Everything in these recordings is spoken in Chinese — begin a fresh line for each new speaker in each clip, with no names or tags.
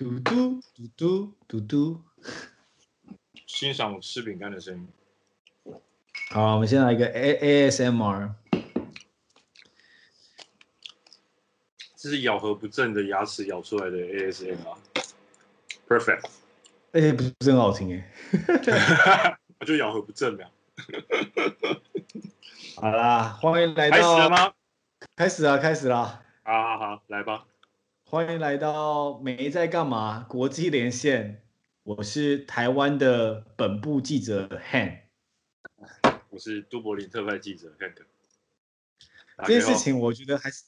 嘟嘟嘟嘟嘟嘟，
欣赏我吃饼干的声音。
好，我们先来一个 A ASMR。
这是咬合不正的牙齿咬出来的 ASMR。Perfect。
哎，不是很好听哎。
我 就咬合不正呀。
好啦，欢迎来到。
开始了吗？
开始啊，开始啦。
好好好，来吧。
欢迎来到没在干嘛国际连线，我是台湾的本部记者 Han，
我是都柏林特派记者 Hank。
这件事情我觉得还是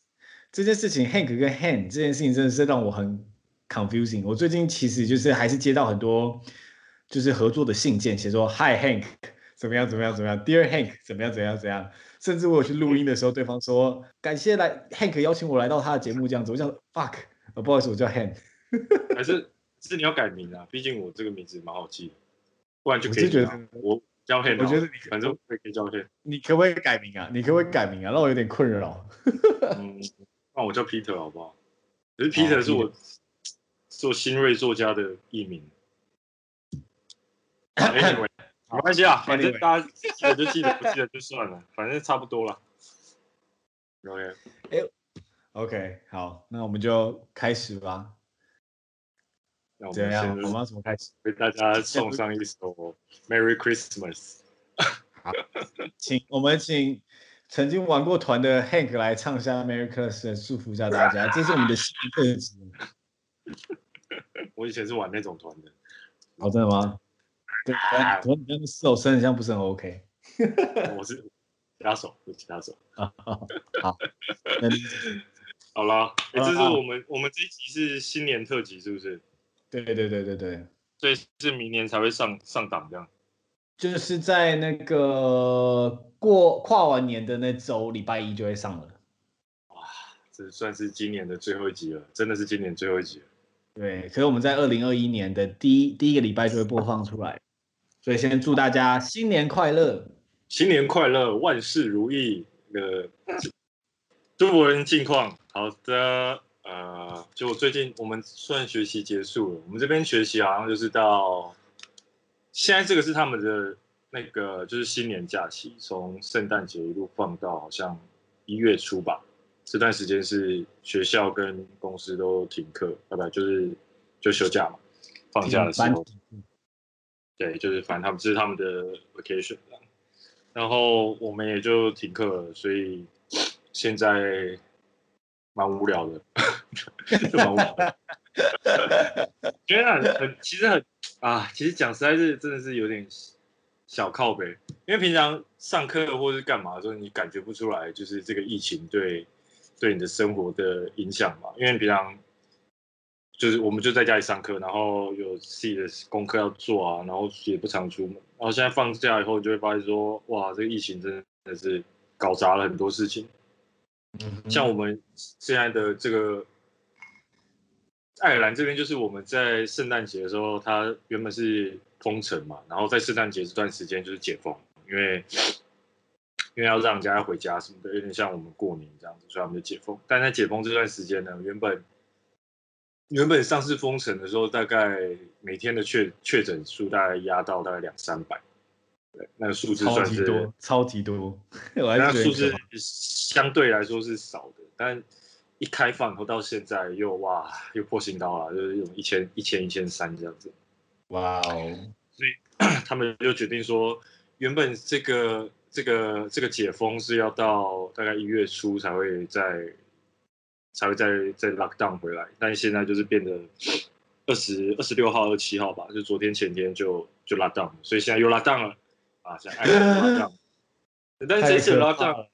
这件事情 Hank 跟 Han 这件事情真的是让我很 confusing。我最近其实就是还是接到很多就是合作的信件，写说 Hi Hank 怎么样怎么样怎么样，Dear Hank 怎么样怎么样怎么样。甚至我有去录音的时候，对方说感谢来 Hank 邀请我来到他的节目这样子，我想 fuck。不好意思，我叫 Han，
还是是你要改名啊？毕竟我这个名字蛮好记的，不然就可以觉得我叫 Han，
我觉得你
反正可以叫 Han。
你可不可以改名啊？你可不可以改名啊？让我有点困扰。
嗯，那我叫 Peter 好不好？可是 Peter 是我做新锐作家的艺名。Anyway，没关系啊，反正大家记得就记得，不记得就算了，反正差不多了。OK，
哎。OK，好，那我们就开始吧。
那我
们怎样？我们要怎么开始？
为大家送上一首《Merry Christmas》。
好，请我们请曾经玩过团的 Hank 来唱一下《Merry Christmas》，祝福一下大家。这是我们的新特辑。
我以前是玩那种团的。
好，真的吗？对，我你跟四手声很像，不是很 OK。
我是吉他手，是吉他手。
好，好，那。
好啦，哎、欸，这是我们、啊、我们这一集是新年特辑，是不是？
对对对对对对，
所以是明年才会上上档这样。
就是在那个过跨完年的那周礼拜一就会上了。
哇，这算是今年的最后一集了，真的是今年最后一集了。
对，所以我们在二零二一年的第一第一个礼拜就会播放出来，所以先祝大家新年快乐，
新年快乐，万事如意。呃，中国人近况。好的，呃，就我最近我们算学习结束了，我们这边学习好像就是到现在这个是他们的那个就是新年假期，从圣诞节一路放到好像一月初吧，这段时间是学校跟公司都停课，拜拜，就是就休假嘛，放假的时候，对，就是反正他们这是他们的 vacation，然后我们也就停课了，所以现在。蛮无聊的，就蛮无聊的。觉得很很，其实很啊，其实讲实在是真的是有点小靠北，因为平常上课或者是干嘛的时候，你感觉不出来，就是这个疫情对对你的生活的影响嘛。因为平常就是我们就在家里上课，然后有自己的功课要做啊，然后也不常出门。然后现在放假以后，就会发现说，哇，这个疫情真的是搞砸了很多事情。像我们现在的这个爱尔兰这边，就是我们在圣诞节的时候，它原本是封城嘛，然后在圣诞节这段时间就是解封，因为因为要让人家回家什么的，有点像我们过年这样子，所以我们就解封。但在解封这段时间呢，原本原本上次封城的时候，大概每天的确确诊数大概压到大概两三百。对，那个数字算是超级多，
超级多。
那数字相对来说是少的，但一开放以后到现在又哇，又破新高了，就是有一千、一千、一千三这样子。
哇哦！
所以 他们就决定说，原本这个这个这个解封是要到大概一月初才会再才会再再 lock down 回来，但现在就是变得二十二十六号、二十七号吧，就昨天前天就就 lock down，所以现在又 lock down 了。啊，像爱拉档，但是这次拉档，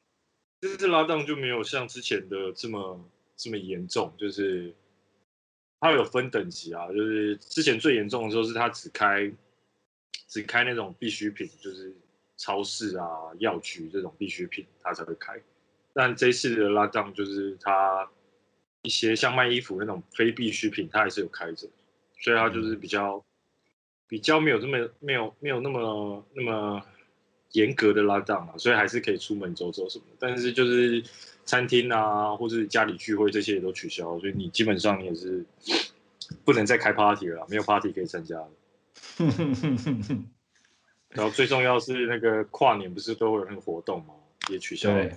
这次拉档就没有像之前的这么这么严重，就是它有分等级啊，就是之前最严重的时候是它只开只开那种必需品，就是超市啊、药局这种必需品它才会开，但这次的拉档就是它一些像卖衣服那种非必需品，它还是有开着，所以它就是比较。比较没有这么没有没有那么那么严格的拉档嘛，所以还是可以出门走走什么。但是就是餐厅啊，或者是家里聚会这些也都取消，所以你基本上你也是不能再开 party 了，没有 party 可以参加了。然后最重要是那个跨年不是都会有那个活动吗？也取消了。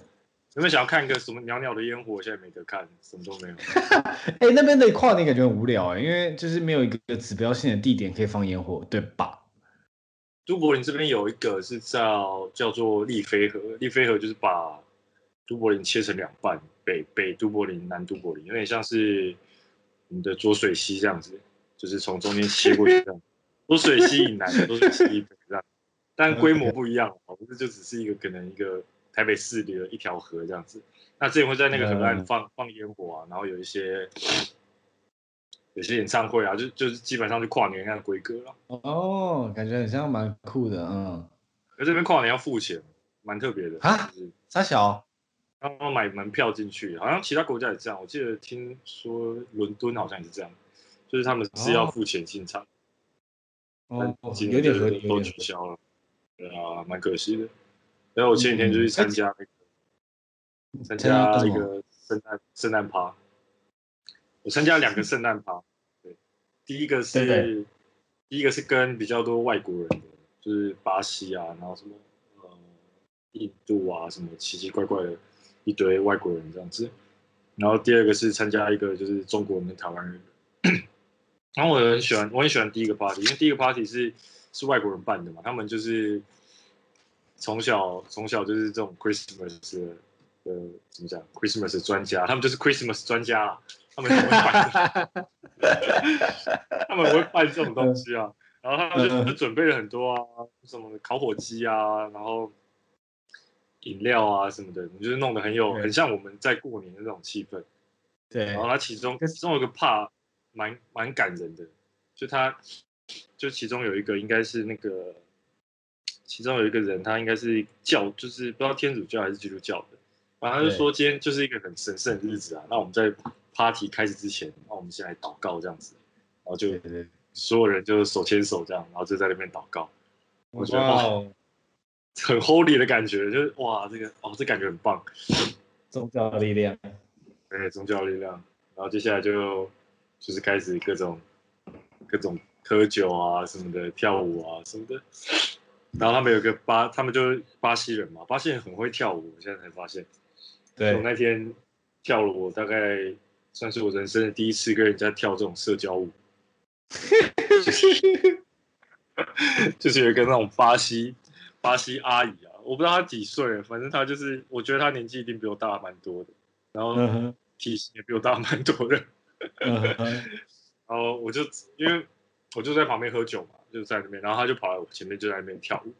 有没有想要看一个什么袅袅的烟火？现在没得看，什么都没有。
哎、欸，那边的跨年感觉很无聊哎、欸，因为就是没有一个指标性的地点可以放烟火，对吧？
都柏林这边有一个是叫叫做利菲河，利菲河就是把都柏林切成两半，北北都柏林、南都柏林，有点像是我们的浊水溪这样子，就是从中间切过去这样。浊水溪以南，浊水溪以北这样，但规模不一样，不是就只是一个可能一个台北市里的一条河这样子。那之前会在那个河岸放放烟火啊，然后有一些。有些演唱会啊，就就是基本上是跨年那样的规格了。
哦，感觉很像蛮酷的，嗯。
而这边跨年要付钱，蛮特别的
啊。三小，
然后买门票进去，好像其他国家也这样。我记得听说伦敦好像也是这样，就是他们是要付钱进场。
哦，有点合理，
都取消了。对啊，蛮可惜的。然后我前几天就去参加那个，参加一个圣诞圣诞趴。我参加两个圣诞趴，对，第一个是第一个是跟比较多外国人的，就是巴西啊，然后什么呃印度啊，什么奇奇怪怪的一堆外国人这样子。然后第二个是参加一个就是中国人跟台湾人。然后我很喜欢，我很喜欢第一个 party，因为第一个 party 是是外国人办的嘛，他们就是从小从小就是这种 Christmas 的呃怎么讲 Christmas 专家，他们就是 Christmas 专家啦。他们会办，他们会办这种东西啊，然后他们就准备了很多啊，什么烤火鸡啊，然后饮料啊什么的，就是弄得很有，很像我们在过年的那种气氛。
对，
然后他其中其中有一个 part 蛮蛮感人的，就他就其中有一个应该是那个，其中有一个人他应该是教，就是不知道天主教还是基督教的，然后他就说今天就是一个很神圣的日子啊，那我们在。Party 开始之前，那我们先来祷告这样子，然后就所有人就手牵手这样，然后就在那边祷告。我觉得哇，很 Holy 的感觉，就是哇，这个哦，这感觉很棒。
宗教的力量，
对，宗教力量。然后接下来就就是开始各种各种喝酒啊什么的，跳舞啊什么的。然后他们有个巴，他们就是巴西人嘛，巴西人很会跳舞，我现在才发现。
对，
我那天跳了，我大概。算是我人生的第一次跟人家跳这种社交舞，就是就是有一个那种巴西巴西阿姨啊，我不知道她几岁，反正她就是，我觉得她年纪一定比我大蛮多的，然后体型也比我大蛮多的，然后我就因为我就在旁边喝酒嘛，就在那边，然后他就跑来我前面就在那边跳舞，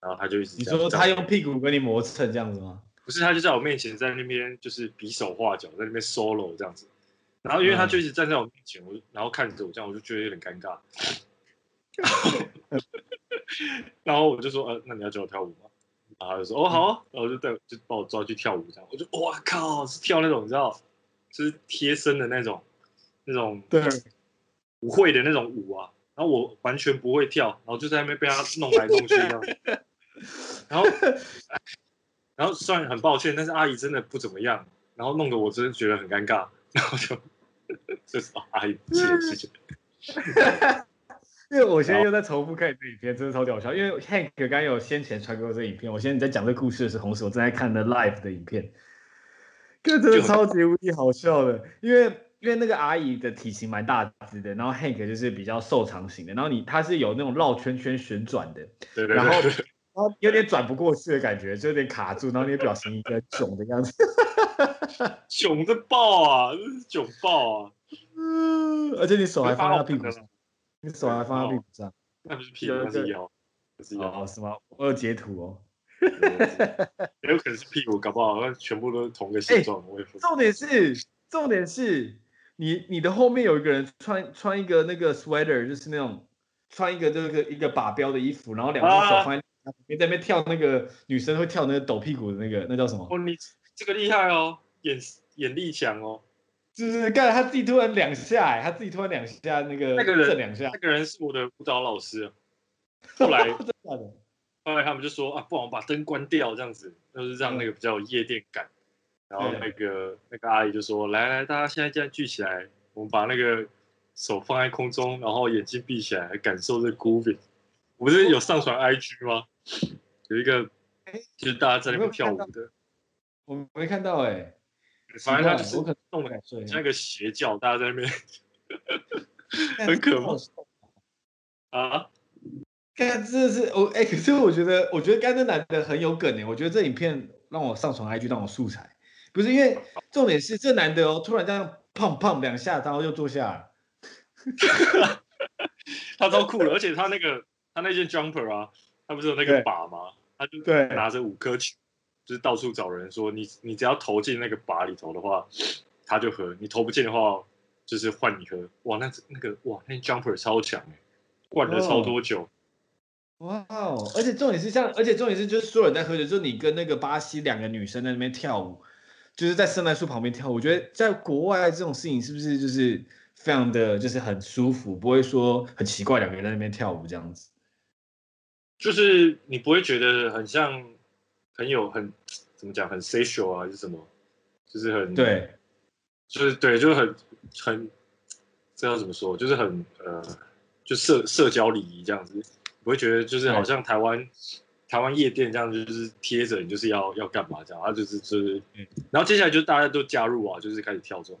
然后他就一直，
你说他用屁股跟你磨蹭这样子吗？
不是，他就在我面前，在那边就是比手画脚，在那边 solo 这样子。然后因为他就一直站在我面前，我然后看着我这样，我就觉得有点尴尬。然后我就说，呃，那你要教我跳舞吗？然后他就说，哦，好啊。然后就带就把我抓去跳舞这样。我就哇靠，是跳那种你知道，就是贴身的那种那种对舞会的那种舞啊。然后我完全不会跳，然后就在那边被他弄来弄去这样。然后。然后虽然很抱歉，但是阿姨真的不怎么样，然后弄得我真的觉得很尴尬，然后就 这是阿姨不记得事情。
因为我现在又在重复看你这影片，真的超搞笑。因为 Hank 刚刚有先前传给我这影片，我现在在讲这个故事的时候，同时我正在看的 live 的影片，这真的超级无敌好笑的。因为因为那个阿姨的体型蛮大只的，然后 Hank 就是比较瘦长型的，然后你他是有那种绕圈圈旋转的，
对对对，
然后。然后有点转不过去的感觉，就有点卡住，然后你的表情一个囧的样子，
囧的爆啊，囧爆啊！
嗯，而且你手还放在屁股上，你手还放在屁股上，
那不是屁股，那是腰，那是腰，
是吗？我有截图哦，
也有可能是屁股，搞不好全部都是同个形状。我也不知道。
重点是，重点是你你的后面有一个人穿穿一个那个 sweater，就是那种穿一个这个一个靶标的衣服，然后两只手放。你在那边跳那个女生会跳那个抖屁股的那个，那叫什么？
哦，你这个厉害哦，眼眼力强哦。
就是刚才他自己突然两下，哎，他自己突然两下那个，
那个人
两下，
那个人是我的舞蹈老师。后来，后来他们就说啊，不然我把灯关掉，这样子就是让那个比较有夜店感。然后那个那个阿姨就说，来来，大家现在这样聚起来，我们把那个手放在空中，然后眼睛闭起来，感受这 grooving。我不是有上传 IG 吗？有一个，就是大家在那边跳舞的。
我没看到哎、欸，
反正他就是动的像一个邪教，大家在那边，很可怕啊！
看，真的是我哎，可是我觉得，我觉得刚刚那男的很有梗哎，我觉得这影片让我上传 IG 当我素材，不是因为重点是这男的哦，突然这样砰砰两下，然后又坐下了，
他超酷了，而且他那个他那件 jumper 啊，他不是有那个靶吗？他就对拿着五颗球，就是到处找人说你你只要投进那个靶里头的话，他就喝；你投不进的话，就是换你喝。哇，那那个哇，那 jumper 超强哎，灌了超多酒。
哇哦！而且重点是像，而且重点是就是所有人在喝酒，就你跟那个巴西两个女生在那边跳舞，就是在圣诞树旁边跳舞。我觉得在国外这种事情是不是就是非常的就是很舒服，不会说很奇怪两个人在那边跳舞这样子。
就是你不会觉得很像很有很怎么讲很 sexual 啊还是什么，就是很
对，
就是对，就是很很这要怎么说，就是很呃，就社社交礼仪这样子。不会觉得就是好像台湾台湾夜店这样，就是贴着你就是要要干嘛这样，然后就是就是，然后接下来就大家都加入啊，就是开始跳这种，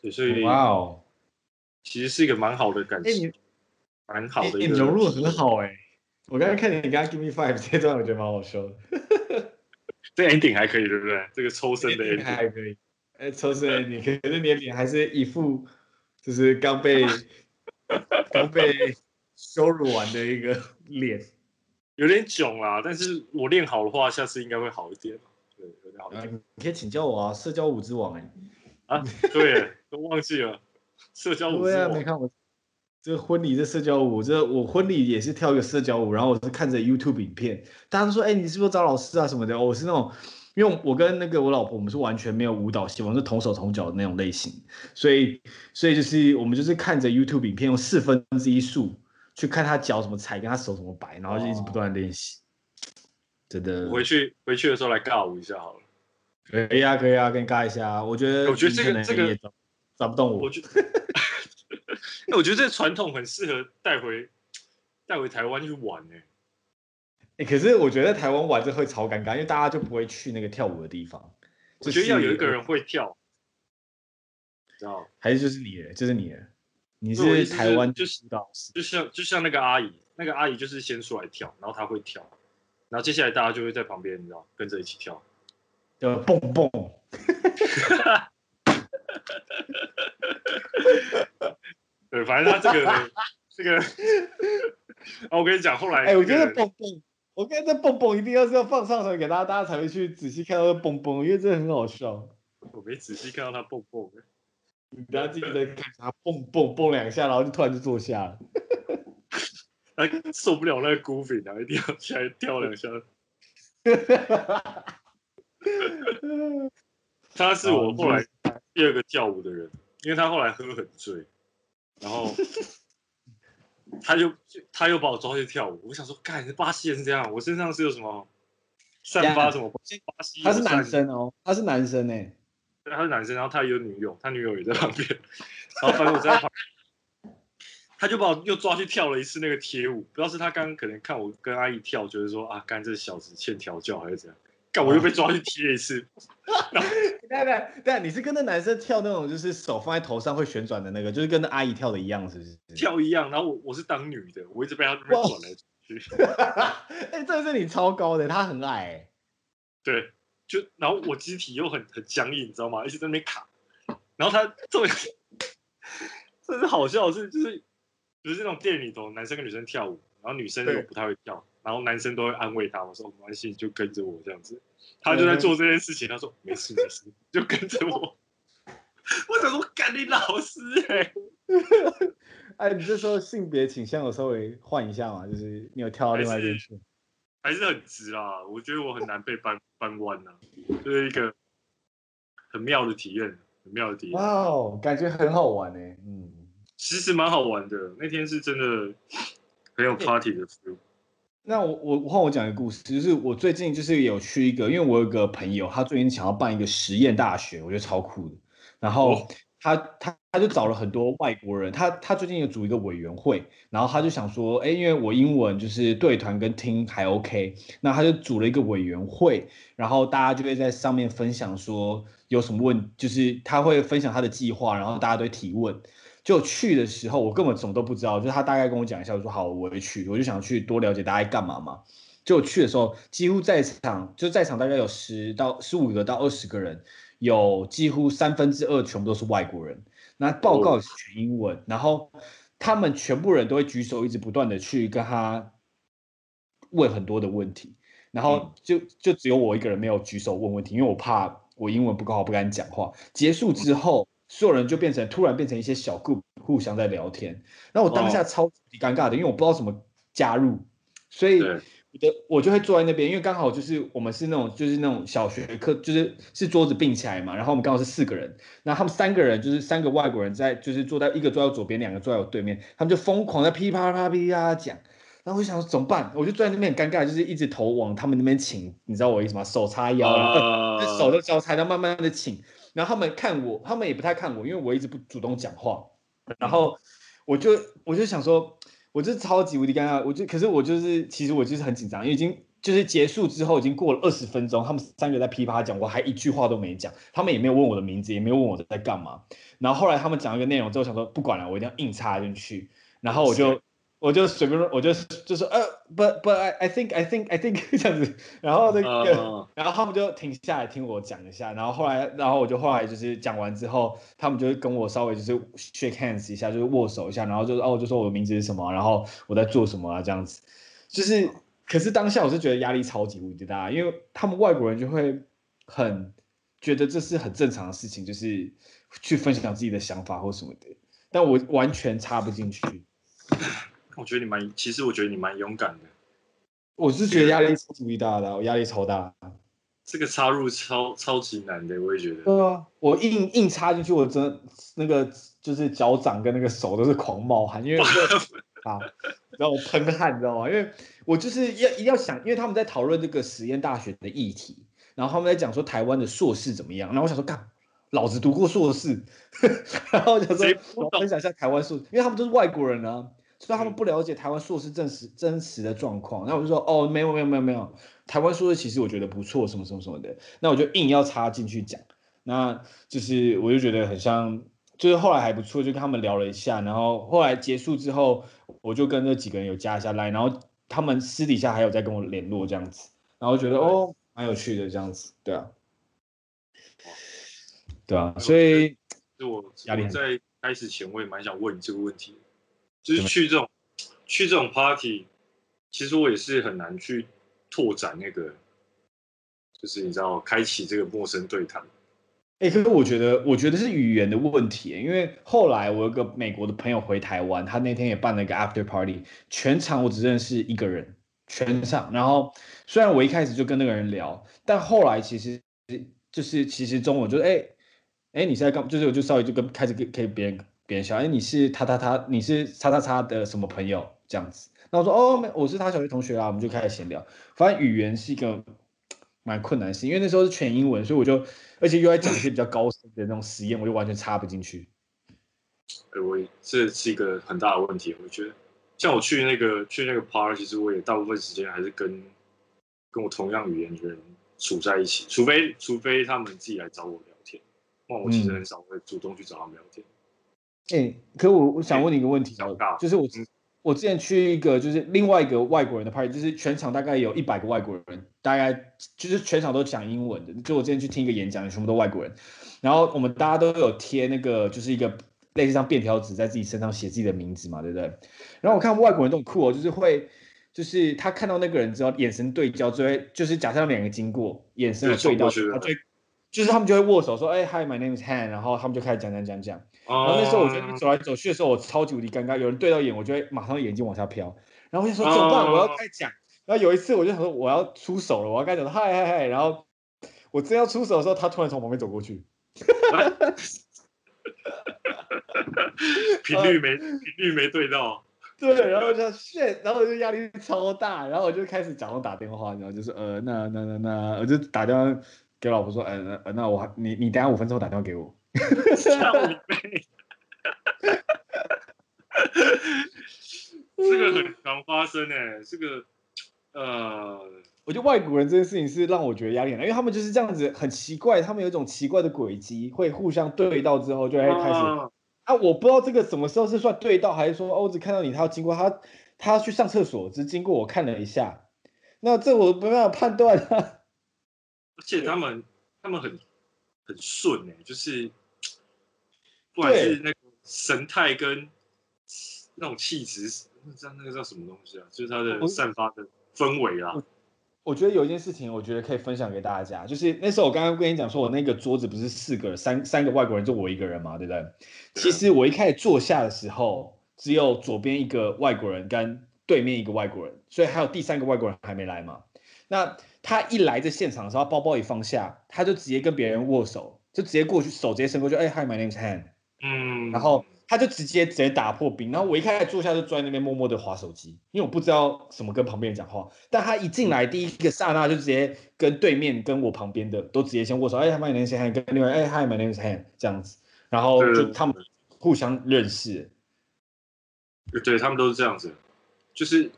对，所以哇哦，其实是一个蛮好的感觉，蛮好的，
你融入很好哎，我刚才看你刚刚 Give Me Five 这段，我觉得蛮好笑的，
这 ending 还可以对不对？这个抽身的 ending
还可以，哎，抽身 ending，可是你的脸还是一副就是刚被 刚被。羞辱完的一个脸，
有点囧啦。但是我练好的话，下次应该会好一点。对，有点好一点。
嗯、你可以请教我啊，社交舞之王哎、
欸。啊，对，都忘记了。社交舞之王。对啊，
没看我这个婚礼的社交舞，这我婚礼也是跳一个社交舞，然后我是看着 YouTube 影片，大家都说，哎、欸，你是不是找老师啊什么的？我是那种，因为我跟那个我老婆，我们是完全没有舞蹈系，我们，是同手同脚的那种类型，所以，所以就是我们就是看着 YouTube 影片，用四分之一速。去看他脚怎么踩，跟他手怎么摆，然后就一直不断的练习。真的，
回去回去的时候来尬舞一下好了。
可以啊，可以啊，跟你尬一下。我觉得，
我觉得这个这个找，
找不动我。
我觉得，我觉得这个传统很适合带回带回台湾去玩呢。
哎，可是我觉得在台湾玩这会超尴尬，因为大家就不会去那个跳舞的地方。
我觉得要有一个人会跳，
知道？还是就是你，就是你。你是台湾
就是就像就像那个阿姨，那个阿姨就是先出来跳，然后她会跳，然后接下来大家就会在旁边，你知道，跟着一起跳，
呃，蹦蹦，
对，反正他这个这个，啊，我跟你讲，后来，
哎、欸，我觉得蹦蹦，我觉得这蹦蹦一定要是要放上头给大家，大家才会去仔细看到这蹦蹦，因为这很好笑。
我没仔细看到他蹦蹦。
你不要记得看他蹦蹦蹦两下，然后就突然就坐下了。
他受不了那个 grooving，然后一定要起来跳两下。他是我后来第二个跳舞的人，因为他后来喝很醉，然后 他就他又把我抓去跳舞。我想说，干，巴西人是这样，我身上是有什么散发什么巴西？
他是男生哦，他是男生哎。
他是男生，然后他有女友，他女友也在旁边，然后反正我在旁边，他就把我又抓去跳了一次那个贴舞，不知道是他刚刚可能看我跟阿姨跳，觉得说啊，干这小子欠调教还是怎样，干我又被抓去贴一次。
对对对，你是跟那男生跳那种就是手放在头上会旋转的那个，就是跟那阿姨跳的一样，是不是？
跳一样，然后我我是当女的，我一直被他转来转去。
哎，这是你超高的，他很矮、欸。
对。就然后我肢体又很很僵硬，你知道吗？一直在那边卡。然后他特别，这是好笑的是，就是就是那种电影里头，男生跟女生跳舞，然后女生又不太会跳，然后男生都会安慰他，我说没关系，就跟着我这样子。他就在做这件事情，他说没事没事，就跟着我。我想说，干你老师哎、欸！
哎，你这时候性别倾向有稍微换一下嘛？就是你有跳到另外一边去。
还是很直啊，我觉得我很难被扳扳弯呐，就是一个很妙的体验，很妙的体验。
哇哦，感觉很好玩呢。嗯，
其实蛮好玩的，那天是真的很有 party 的 feel。
那我我换我讲一个故事，就是我最近就是有去一个，因为我有个朋友，他最近想要办一个实验大学，我觉得超酷的。然后他他他就找了很多外国人，他他最近有组一个委员会，然后他就想说，哎，因为我英文就是对团跟听还 OK，那他就组了一个委员会，然后大家就会在上面分享说有什么问，就是他会分享他的计划，然后大家都提问。就去的时候，我根本什么都不知道，就是他大概跟我讲一下，我说好，我会去，我就想去多了解大家干嘛嘛。就去的时候，几乎在场就在场大概有十到十五个到二十个人。有几乎三分之二全部都是外国人，那报告也是全英文，然后他们全部人都会举手，一直不断的去跟他问很多的问题，然后就就只有我一个人没有举手问问题，因为我怕我英文不够好，不敢讲话。结束之后，所有人就变成突然变成一些小 group，互相在聊天，然后我当下超级尴尬的，因为我不知道怎么加入，所以。我就会坐在那边，因为刚好就是我们是那种就是那种小学课，就是是桌子并起来嘛，然后我们刚好是四个人，那他们三个人就是三个外国人在，就是坐在一个坐在我左边，两个坐在我对面，他们就疯狂在噼啪啪噼啪讲，然后我就想说怎么办？我就坐在那边很尴尬，就是一直头往他们那边倾，你知道我意思吗？手叉腰，然后手都交叉，然后慢慢的倾，然后他们看我，他们也不太看我，因为我一直不主动讲话，然后我就我就想说。我就超级无敌尴尬，我就可是我就是其实我就是很紧张，因为已经就是结束之后已经过了二十分钟，他们三个在噼啪讲，我还一句话都没讲，他们也没有问我的名字，也没有问我在干嘛。然后后来他们讲一个内容之后，想说不管了，我一定要硬插进去，然后我就。我就随便，我就就是呃，but but I I think I think I think 这样子，然后那个，uh, 然后他们就停下来听我讲一下，然后后来，然后我就后来就是讲完之后，他们就跟我稍微就是 shake hands 一下，就是握手一下，然后就哦，就说我的名字是什么，然后我在做什么啊，这样子，就是，可是当下我是觉得压力超级无敌大，因为他们外国人就会很觉得这是很正常的事情，就是去分享自己的想法或什么的，但我完全插不进去。
我觉得你蛮，其实我觉得你蛮勇敢的。
我是觉得压力超级大的，我压力超大。
这个插入超超级难的，我也觉得。
对啊，我硬硬插进去，我真的那个就是脚掌跟那个手都是狂冒汗，因为 啊，然后我喷汗，你知道吗？因为我就是要一定要想，因为他们在讨论这个实验大学的议题，然后他们在讲说台湾的硕士怎么样，然后我想说，干，老子读过硕士，然后我想说，我分享一下台湾硕士，因为他们都是外国人啊。所以他们不了解台湾硕士真实真实的状况，那我就说哦，没有没有没有没有，台湾硕士其实我觉得不错，什么什么什么的，那我就硬要插进去讲，那就是我就觉得很像，就是后来还不错，就跟他们聊了一下，然后后来结束之后，我就跟那几个人有加一下 Line，然后他们私底下还有在跟我联络这样子，然后觉得哦蛮有趣的这样子，对啊，对啊，所以
就我压力在开始前我也蛮想问你这个问题。就是去这种去这种 party，其实我也是很难去拓展那个，就是你知道，开启这个陌生对谈。
哎、欸，可是我觉得，我觉得是语言的问题，因为后来我有个美国的朋友回台湾，他那天也办了一个 after party，全场我只认识一个人，全场。然后虽然我一开始就跟那个人聊，但后来其实就是其实中文就哎哎、欸欸，你现在干，就是我就稍微就跟开始跟跟别人。别人笑，哎，你是他他他，你是叉叉叉的什么朋友这样子？那我说哦，没，我是他小学同学啊，我们就开始闲聊。发现语言是一个蛮困难的事，因为那时候是全英文，所以我就而且又在讲一些比较高深的那种实验，我就完全插不进去。
哎，我这是一个很大的问题，我觉得。像我去那个去那个 party，其实我也大部分时间还是跟跟我同样语言的人处在一起，除非除非他们自己来找我聊天，那我其实很少会主动去找他们聊天。嗯
哎、欸，可我我想问你一个问题，就是我我之前去一个就是另外一个外国人的 party，就是全场大概有一百个外国人，大概就是全场都讲英文的。就我之前去听一个演讲，全部都外国人，然后我们大家都有贴那个就是一个类似像便条纸在自己身上写自己的名字嘛，对不对？然后我看外国人都很酷哦，就是会就是他看到那个人之后眼神对焦，就会就是假设他们两个经过，眼神对到，他就就是他们就会握手说，哎，Hi，my name is Han，然后他们就开始讲讲讲讲。然后那时候我觉得走来走去的时候，我超级无敌尴尬。有人对到眼，我就会马上眼睛往下飘。然后我就说怎么办？我要开讲。然后有一次我就想说我要出手了，我要开讲嗨嗨嗨。然后我正要出手的时候，他突然从旁边走过去。
频率没频率没对到。
对，然后就 shit，然后我就压力超大。然后我就开始假装打电话，然后就是呃那那那那，我就打电话给老婆说，呃那那我你你等下五分钟打电话给我。
像我妹。这个很常发生哎，这个呃，
我觉得外国人这件事情是让我觉得压力很大，因为他们就是这样子很奇怪，他们有一种奇怪的轨迹，会互相对到之后就会开始啊，啊，我不知道这个什么时候是算对到，还是说哦，我只看到你，他要经过他，他要去上厕所，只经过我看了一下，那这我没办法判断啊。
而且他们他们很很顺哎，就是不管是那个神态跟那种气质。那知道那个叫什么东西啊？就是它的散发的氛围啊。
我觉得有一件事情，我觉得可以分享给大家，就是那时候我刚刚跟你讲说，我那个桌子不是四个三三个外国人，就我一个人嘛，对不对？其实我一开始坐下的时候，只有左边一个外国人跟对面一个外国人，所以还有第三个外国人还没来嘛。那他一来这现场的时候，包包一放下，他就直接跟别人握手，就直接过去，手直接伸过去，哎，Hi, my name is Han。嗯，然后。他就直接直接打破冰，然后我一开始坐下就坐在那边默默的划手机，因为我不知道怎么跟旁边人讲话。但他一进来第一个刹那就直接跟对面跟我旁边的都直接先握手，哎，他们联系还跟另外哎，Hi，my name is Han 这样子，然后就他们互相认识。
对，对他们都是这样子，就是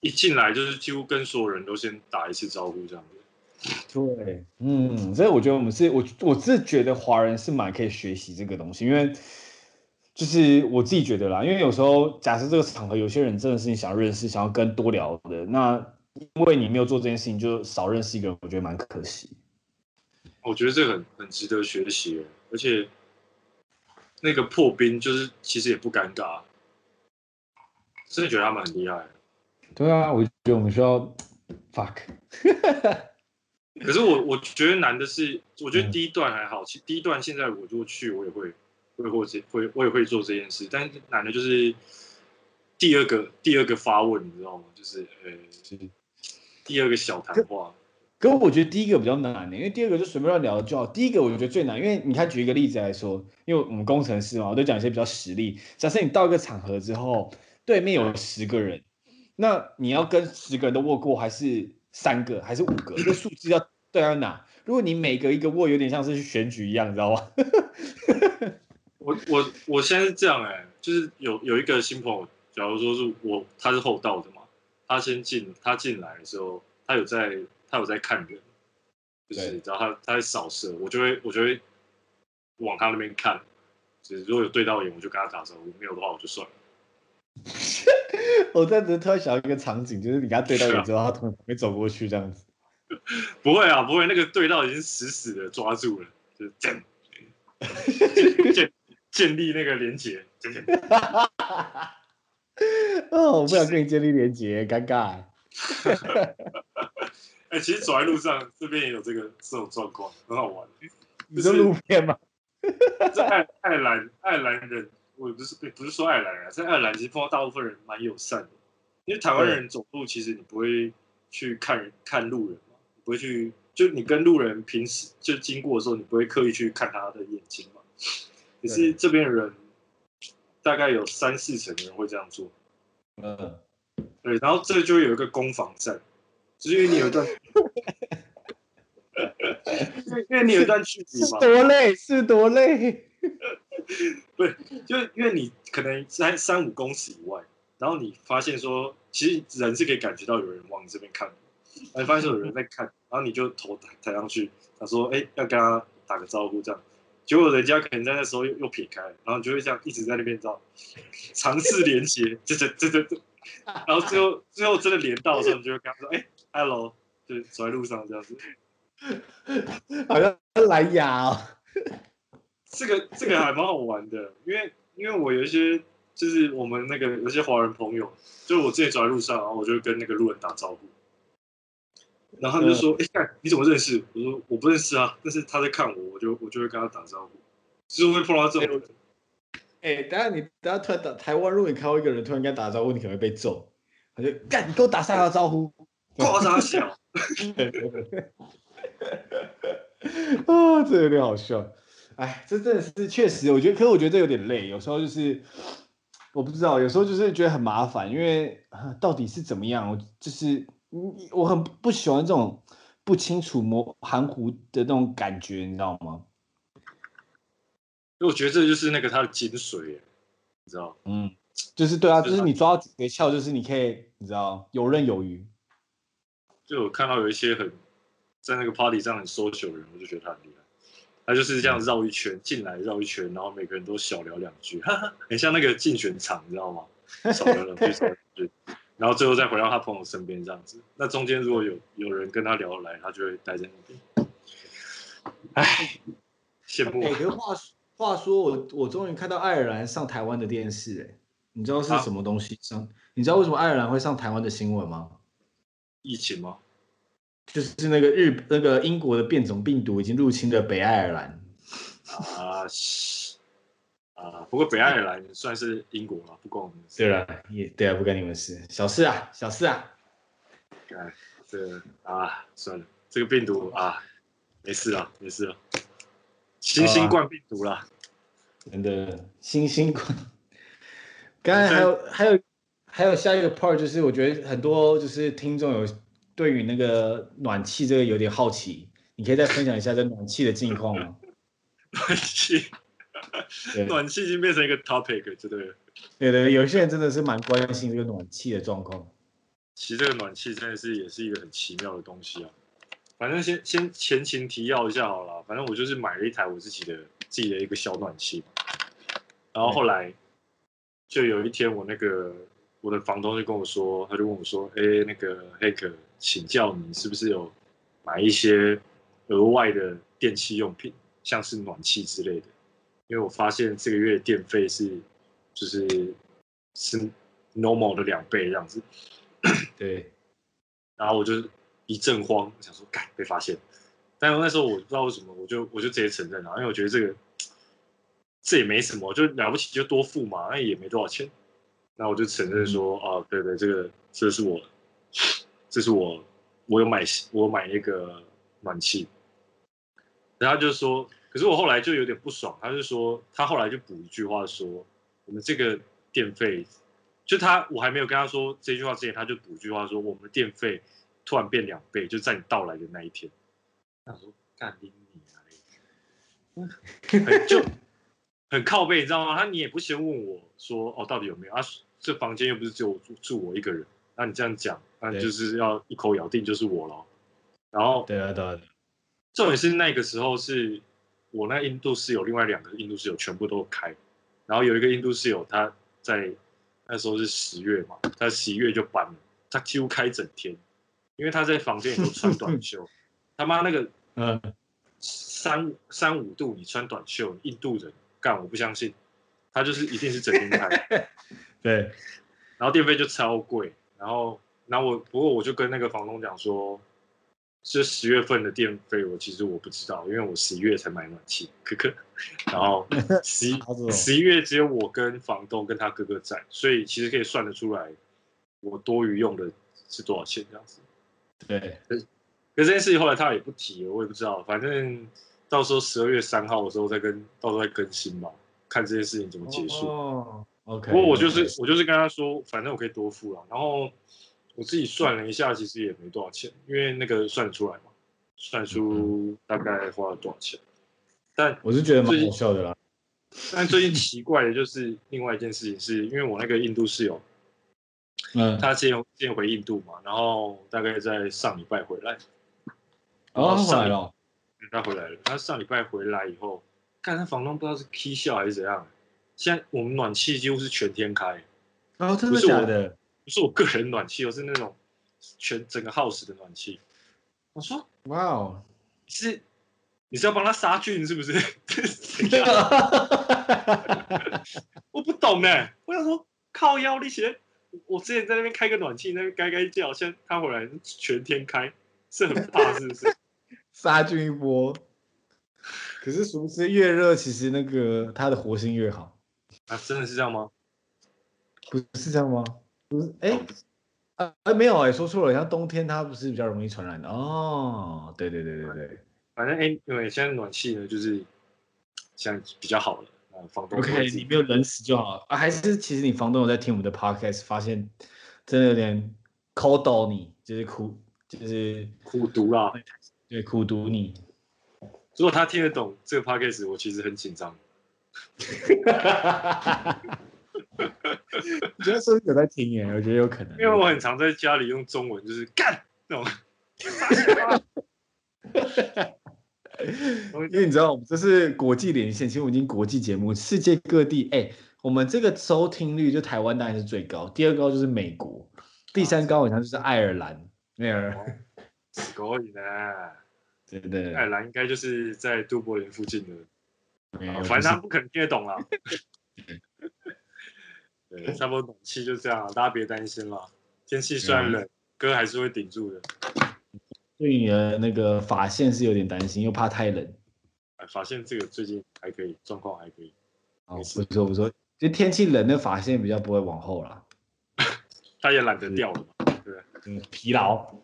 一进来就是几乎跟所有人都先打一次招呼这样子。
对，嗯，所以我觉得我们是我我是觉得华人是蛮可以学习这个东西，因为。就是我自己觉得啦，因为有时候假设这个场合有些人真的是你想要认识、想要跟多聊的，那因为你没有做这件事情，就少认识一个人，我觉得蛮可惜。
我觉得这个很很值得学习，而且那个破冰就是其实也不尴尬，真的觉得他们很厉害。
对啊，我觉得我们需要 fuck。
可是我我觉得难的是，我觉得第一段还好，其实第一段现在我如果去，我也会。会或者会我也会做这件事，但是难的就是第二个第二个发问，你知道吗？就是呃，是第二个小谈话。
可我觉得第一个比较难的，因为第二个就随便乱聊就好。第一个我觉得最难，因为你看举一个例子来说，因为我们工程师嘛，我都讲一些比较实例。假设你到一个场合之后，对面有十个人，那你要跟十个人都握过，还是三个，还是五个？一个数字要对到哪？如果你每个一个握，有点像是去选举一样，你知道吗？
我我我现在是这样哎、欸，就是有有一个新朋友，假如说是我，他是后到的嘛，他先进，他进来的时候，他有在，他有在看人，就是然后他他在扫射，我就会我就会往他那边看，就是如果有对到眼，我就跟他打招呼，没有的话我就算了。
我在这突然想到一个场景，就是你跟他对到眼之后，啊、他突然没走过去这样子。
不会啊，不会，那个对到已经死死的抓住了，就是这样。建 立那个连接，
哦，我不想跟你建立连接，尴尬。
哎、欸，其实走在路上，这边也有这个这种状况，很好玩。
你是路边吗？
在爱爱尔兰，爱尔兰人，我不是不是说爱尔兰人，在爱尔兰其实碰到大部分人蛮友善的，因为台湾人走路其实你不会去看人看路人嘛，你不会去，就你跟路人平时就经过的时候，你不会刻意去看他的眼睛嘛。可是这边的人大概有三四成的人会这样做，嗯，对，然后这就有一个攻防战，就是因为你有一段，因为你有一段距离嘛，
多累是多累，
对，就因为你可能在三五公尺以外，然后你发现说，其实人是可以感觉到有人往你这边看，然后你发现说有人在看，然后你就头抬抬上去，他说，哎，要跟他打个招呼这样。结果人家可能在那时候又又撇开，然后你就会这样一直在那边找尝试连接，就这这这这，然后最后最后真的连到的时候，你就会跟他说：“哎、，hello，就走在路上这样子。”
好像蓝牙哦。
这个这个还蛮好玩的，因为因为我有一些就是我们那个有些华人朋友，就是我自己走在路上，然后我就会跟那个路人打招呼。然后他们就说：“哎、嗯，你怎么认识？”我说：“我不认识啊，但是他在看我，我就我就会跟他打招呼。”就是会碰到这种。
哎，等下你等下突然打台湾，如果你看到一个人突然跟他打招呼，你可能会被揍。他就干，你给我打三个招呼，
夸张小。
啊，这有点好笑。哎，这真的是确实，我觉得，可是我觉得这有点累。有时候就是我不知道，有时候就是觉得很麻烦，因为到底是怎么样，我就是。我很不喜欢这种不清楚、模含糊的那种感觉，你知道吗？
我觉得这就是那个它的精髓，你知道？
嗯，就是对啊，就是你抓到诀窍，就是你可以，你知道，游刃有余。
就我看到有一些很在那个 party 上很 social 的人，我就觉得他很厉害。他就是这样绕一圈进来，绕一圈，然后每个人都小聊两句，哈哈，很像那个竞选场，你知道吗？少聊两句，少聊两句，然后最后再回到他朋友身边这样子。那中间如果有有人跟他聊得来，他就会待在那边。唉，羡慕。
哎，话话说，我我终于看到爱尔兰上台湾的电视，哎，你知道是什么东西上？你知道为什么爱尔兰会上台湾的新闻吗？
疫情吗？
就是那个日那个英国的变种病毒已经入侵了北爱尔兰。
啊，啊，不过北爱尔兰算是英国了，不关我们事。
对了，也对啊，不关你们事，小事啊，小事啊。
哎，这啊，算了，这个病毒啊，没事了，没事了。新新冠病毒啦，
真的新新冠。刚才还有还有还有下一个 part，就是我觉得很多就是听众有。对于那个暖气这个有点好奇，你可以再分享一下这暖气的近况吗？
暖气，暖气已经变成一个 topic，对不对？
对对，有些人真的是蛮关心这个暖气的状况。
其实这个暖气真的是也是一个很奇妙的东西啊。反正先先前情提要一下好了，反正我就是买了一台我自己的自己的一个小暖气，然后后来就有一天我那个我的房东就跟我说，他就问我说：“哎，那个黑客。”请教你是不是有买一些额外的电器用品，像是暖气之类的？因为我发现这个月电费是就是是 normal 的两倍这样子。
对，
然后我就一阵慌，想说，干，被发现。但是那时候我不知道为什么，我就我就直接承认了，因为我觉得这个 这也没什么，就了不起就多付嘛，那也没多少钱。那我就承认说，嗯、哦，对对，这个这是我。这是我，我有买，我有买那个暖气，然后他就说，可是我后来就有点不爽，他就说，他后来就补一句话说，我们这个电费，就他我还没有跟他说这句话之前，他就补一句话说，我们的电费突然变两倍，就在你到来的那一天。他说干你啊，就很靠背，你知道吗？他你也不先问我说，哦，到底有没有啊？这房间又不是只有住住我一个人。那你这样讲，那就是要一口咬定就是我喽。然后，
对啊，对啊。
重点是那个时候是我那印度室友，另外两个印度室友全部都开。然后有一个印度室友，他在那时候是十月嘛，他十一月就搬了，他几乎开整天，因为他在房间里都穿短袖。他妈那个，嗯，三三五度你穿短袖，印度人干，我不相信，他就是一定是整天开。
对，
然后电费就超贵。然后，然后我不过我就跟那个房东讲说，是十月份的电费，我其实我不知道，因为我十一月才买暖气，可可。然后 十一十一月只有我跟房东跟他哥哥在，所以其实可以算得出来，我多余用的是多少钱这样子。
对，
可是这件事情后来他也不提了，我也不知道，反正到时候十二月三号的时候再跟，到时候再更新吧，看这件事情怎么结束。
哦 OK，
不过我就是我就是跟他说，反正我可以多付了。然后我自己算了一下，其实也没多少钱，因为那个算得出来嘛，算出大概花了多少钱。但
我是觉得蛮好笑的啦。
但最近奇怪的就是另外一件事情，是因为我那个印度室友，嗯，他先先回印度嘛，然后大概在上礼拜回来。
哦，回来了。
他回来了。他上礼拜回来以后，看他房东不知道是 K 笑还是怎样。现在我们暖气几乎是全天开，
哦，真的假的？
不是我个人暖气，而是那种全整个 house 的暖气。我说，
哇哦，
是你是要帮他杀菌是不是？我不懂呢。我想说靠腰那些，我之前在那边开个暖气，那边该该叫，现在他回来全天开，是很怕是不是？
杀菌一波。可是是不是越热，其实那个它的活性越好？
啊，真的是这样吗？
不是这样吗？不是，哎、欸，啊，哎，没有哎，说错了，像冬天它不是比较容易传染的哦。对对对对对，
反正哎，因为现在暖气呢，就是现在比较好了啊，房东
OK，你没有冷死就好啊。还是其实你房东有在听我们的 Podcast，发现真的有点抠到你，就是苦，就是
苦读啦，
对，苦读你。
如果他听得懂这个 Podcast，我其实很紧张。
我觉得是不是有在听耶？我觉得有可能，
因为我很常在家里用中文，就是干那种。
因为你知道，我们这是国际连线，其实我们已经国际节目，世界各地，哎，我们这个收听率就台湾当然是最高，第二高就是美国，第三高好像就是爱尔兰那儿。
可以呢，
对对，
爱尔兰应该就是在都柏林附近的，反正他不可能听得懂了。对，差不多暖气就这样，大家别担心了。天气虽然冷，哥还是会顶住的。
对你的那个发线是有点担心，又怕太冷。
哎，发线这个最近还可以，状况还可以。
哦，不错不错，就天气冷，的发线比较不会往后了。
他也懒得掉了嘛，对，
嗯，疲劳。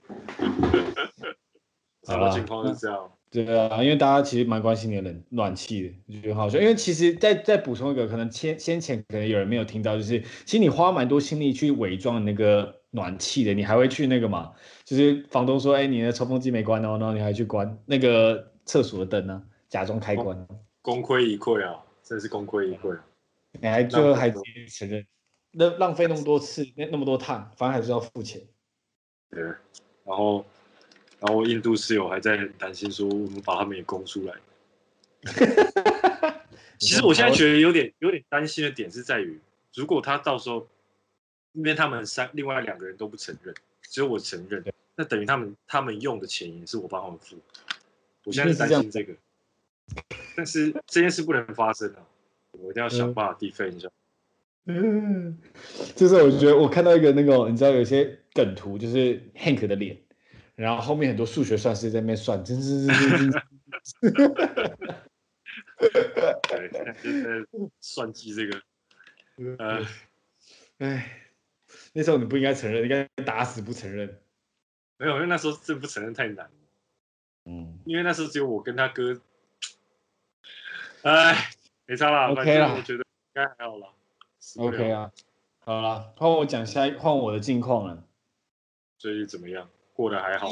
什么情况是这样？
对啊，因为大家其实蛮关心你的冷暖气的，我觉得好笑。因为其实再再补充一个，可能先先前可能有人没有听到，就是其实你花蛮多心力去伪装那个暖气的，你还会去那个嘛？就是房东说，哎，你的抽风机没关哦，然后你还去关那个厕所的灯呢，假装开关。
功亏一篑啊，真的是功亏一篑。
你还最后还承认，那浪费那么多次，那那么多趟，反正还是要付钱。
对，然后。然后印度室友还在担心说，我们把他们也供出来。其实我现在觉得有点有点担心的点是在于，如果他到时候，因为他们三另外两个人都不承认，只有我承认，那等于他们他们用的钱也是我帮他们付。我现在是担心这个，但是这件事不能发生啊！我一定要想办法 defend 一下。
嗯，就是我觉得我看到一个那个，你知道有些梗图，就是 Hank 的脸。然后后面很多数学算式在那边算，真是真是真是，
对，算计这个，呃，
哎，那时候你不应该承认，应该打死不承认。
没有，因为那时候真不承认太难。嗯，因为那时候只有我跟他哥，哎，没差啦
，OK 啦，
我觉得应该还好啦。
OK 啊，好了，换我讲下，换我的近况了。
最近怎么样？过得还好，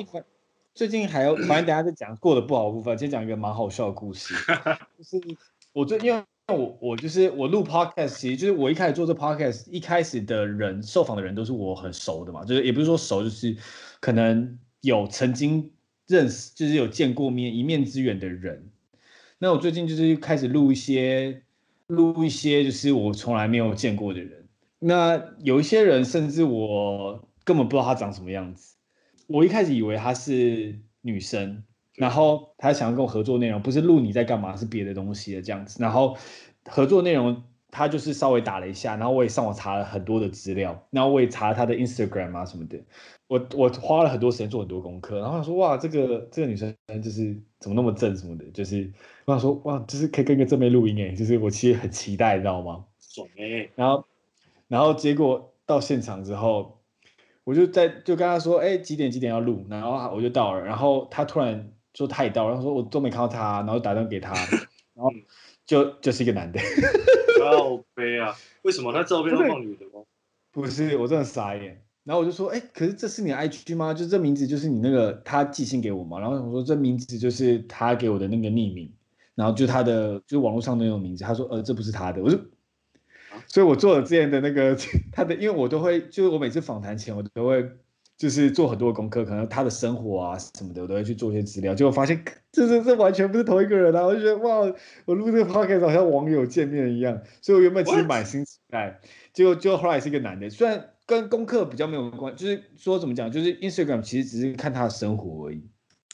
最近还有，反正等下再讲过得不好的部分。先讲一个蛮好笑的故事，就是我最因为我我就是我录 podcast，其实就是我一开始做这 podcast，一开始的人受访的人都是我很熟的嘛，就是也不是说熟，就是可能有曾经认识，就是有见过面一面之缘的人。那我最近就是开始录一些录一些，就是我从来没有见过的人。那有一些人甚至我根本不知道他长什么样子。我一开始以为她是女生，然后她想要跟我合作内容，不是录你在干嘛，是别的东西的这样子。然后合作内容，她就是稍微打了一下，然后我也上网查了很多的资料，然后我也查了她的 Instagram 啊什么的。我我花了很多时间做很多功课，然后想说哇，这个这个女生就是怎么那么正什么的，就是我想说哇，就是可以跟一个正妹录音诶，就是我其实很期待，你知道吗？
爽诶。
然后然后结果到现场之后。我就在就跟他说，哎，几点几点要录，然后我就到了，然后他突然说他也到了，然后说我都没看到他，然后打电话给他，然后就就是一个男的，
好悲啊！为什么他照片都放女的吗？
不是，我真的傻眼。然后我就说，哎，可是这是你 IG 吗？就这名字就是你那个他寄信给我嘛？然后我说这名字就是他给我的那个匿名，然后就他的就网络上的那种名字。他说，呃，这不是他的。我说。所以，我做了之前的那个他的，因为我都会，就是我每次访谈前，我都会就是做很多功课，可能他的生活啊什么的，我都会去做一些资料。结果发现，这这这完全不是同一个人啊！我就觉得哇，我录这个 podcast 好像网友见面一样。所以我原本其实满心期待，结果就后来是一个男的，虽然跟功课比较没有关，就是说怎么讲，就是 Instagram 其实只是看他的生活而已。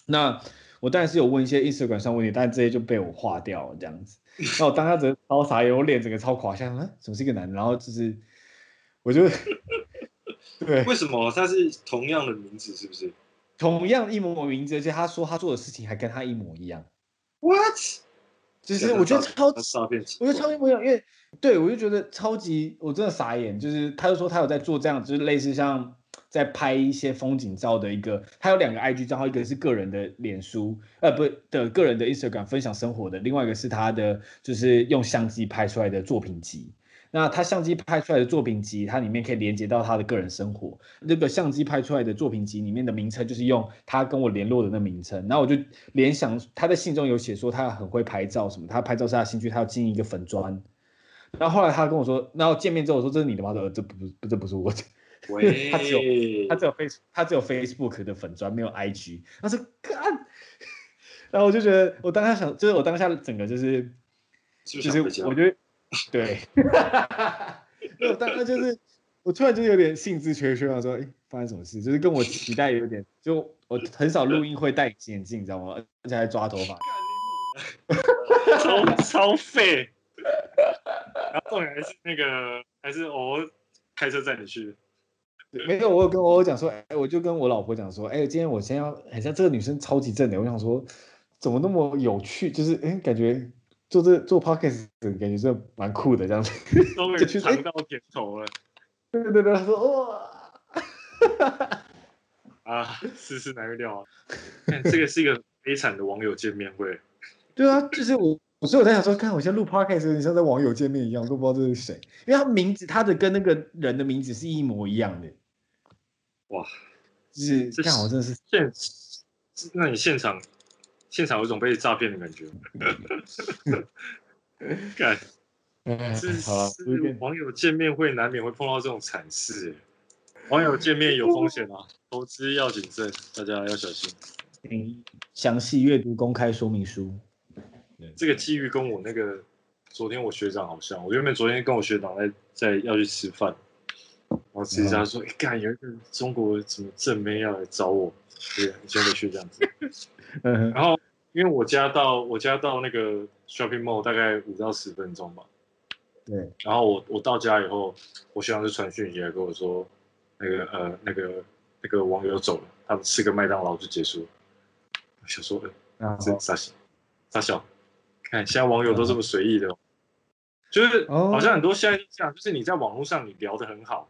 那我当然是有问一些 Instagram 上问题，但这些就被我划掉了这样子。那我当下整个超傻眼，我脸整个超垮下，像怎么是一个男的？然后就是，我就对，
为什么他是同样的名字？是不是
同样一模一模名字？而且他说他做的事情还跟他一模一样。
What？
就是我觉得超级，我觉得超级一模一样，因为对我就觉得超级，我真的傻眼。就是他就说他有在做这样，就是类似像。在拍一些风景照的一个，他有两个 IG 账号，一个是个人的脸书，呃，不的个人的 Instagram 分享生活的，另外一个是他的就是用相机拍出来的作品集。那他相机拍出来的作品集，它里面可以连接到他的个人生活。那个相机拍出来的作品集里面的名称，就是用他跟我联络的那名称。然后我就联想，他在信中有写说他很会拍照什么，他拍照是他兴趣，他要经营一个粉砖。然后后来他跟我说，然后见面之后我说这是你的吗？说这不不这不是我，他只有他只有 Face 他只有 Facebook 的粉砖，没有 IG。他说干，然后我就觉得我当下想，就是我当下整个就是就是我觉得。对，我当下就是，我突然就有点兴致缺缺啊，说，哎，发生什么事？就是跟我期待有点，就我很少录音会戴隐形眼镜，你知道吗？而且还抓头发，
超超废。然后重点还是那个，还是我开车载你去。
没有，我有跟我有讲说，哎，我就跟我老婆讲说，哎，今天我先要，好像这个女生超级正的，我想说，怎么那么有趣？就是，哎，感觉。做这做 podcast 感觉是蛮酷的，这样子
终于 尝到甜头了。
对对对，他说哇，
啊，世事难预料啊！看这个是一个悲惨的网友见面会。
对啊，就是我，所以我在想说，看我现在录 podcast，你像在网友见面一样，都不知道这是谁，因为他名字，他的跟那个人的名字是一模一样的。
哇，
就是看我真的是
现，那你现场？现场有种被诈骗的感觉，干，是是网友见面会难免会碰到这种惨事，网友见面有风险啊，投资要谨慎，大家要小心。
请详细阅读公开说明书。
这个机遇跟我那个昨天我学长好像，我原本昨天跟我学长在在要去吃饭，然后吃一下说，哎干，有一个中国什么正妹要来找我，对，你先回去这样子。嗯然后，因为我家到我家到那个 shopping mall 大概五到十分钟吧。
对。
然后我我到家以后，我学长就传讯息来跟我说，那个呃那个那个网友走了，他们吃个麦当劳就结束了。我想说，呃，这傻小，傻小，看现在网友都这么随意的，就是好像很多现在就这样，就是你在网络上你聊得很好，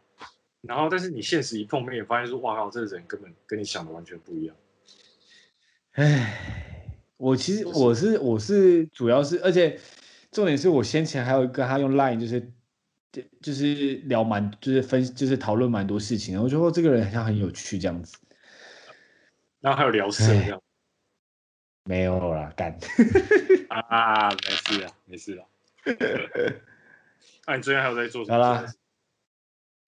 然后但是你现实一碰面，也发现说，哇靠，这个人根本跟你想的完全不一样。
唉，我其实我是我是主要是，而且重点是我先前还有跟他用 Line，就是就是聊蛮就是分就是讨论蛮多事情，我觉得这个人好像很有趣这样子，
然后还有聊色这样，
没有啦，干
啊，没事啊，没事啊。那 你最近还有在做什么？
好啦，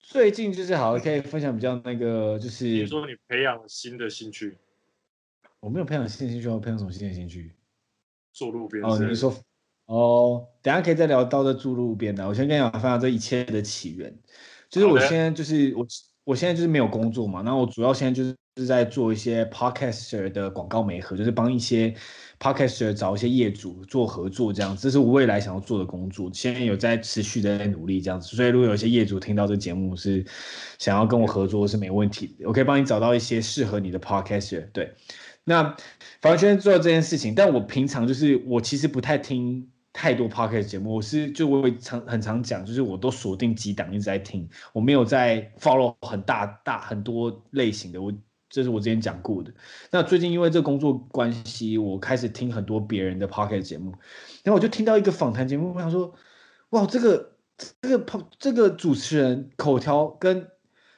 最近就是好可以分享比较那个就是，
比如说你培养新的兴趣。
我没有培养新的兴趣，我培养什么新的兴趣？
做路边
哦，你说哦，等下可以再聊到这住路边的。我先跟你讲分享这一切的起源，就是我现在就是我我现在就是没有工作嘛，那我主要现在就是在做一些 podcaster 的广告媒合，就是帮一些 podcaster 找一些业主做合作这样，这是我未来想要做的工作，现在有在持续的在努力这样子，所以如果有些业主听到这节目是想要跟我合作是没问题的，我可以帮你找到一些适合你的 podcaster，对。那反正现在做这件事情，但我平常就是我其实不太听太多 podcast 节目，我是就我会常很常讲，就是我都锁定几档一直在听，我没有在 follow 很大大很多类型的，我这是我之前讲过的。那最近因为这工作关系，我开始听很多别人的 podcast 节目，然后我就听到一个访谈节目，我想说，哇，这个这个这个主持人口条跟。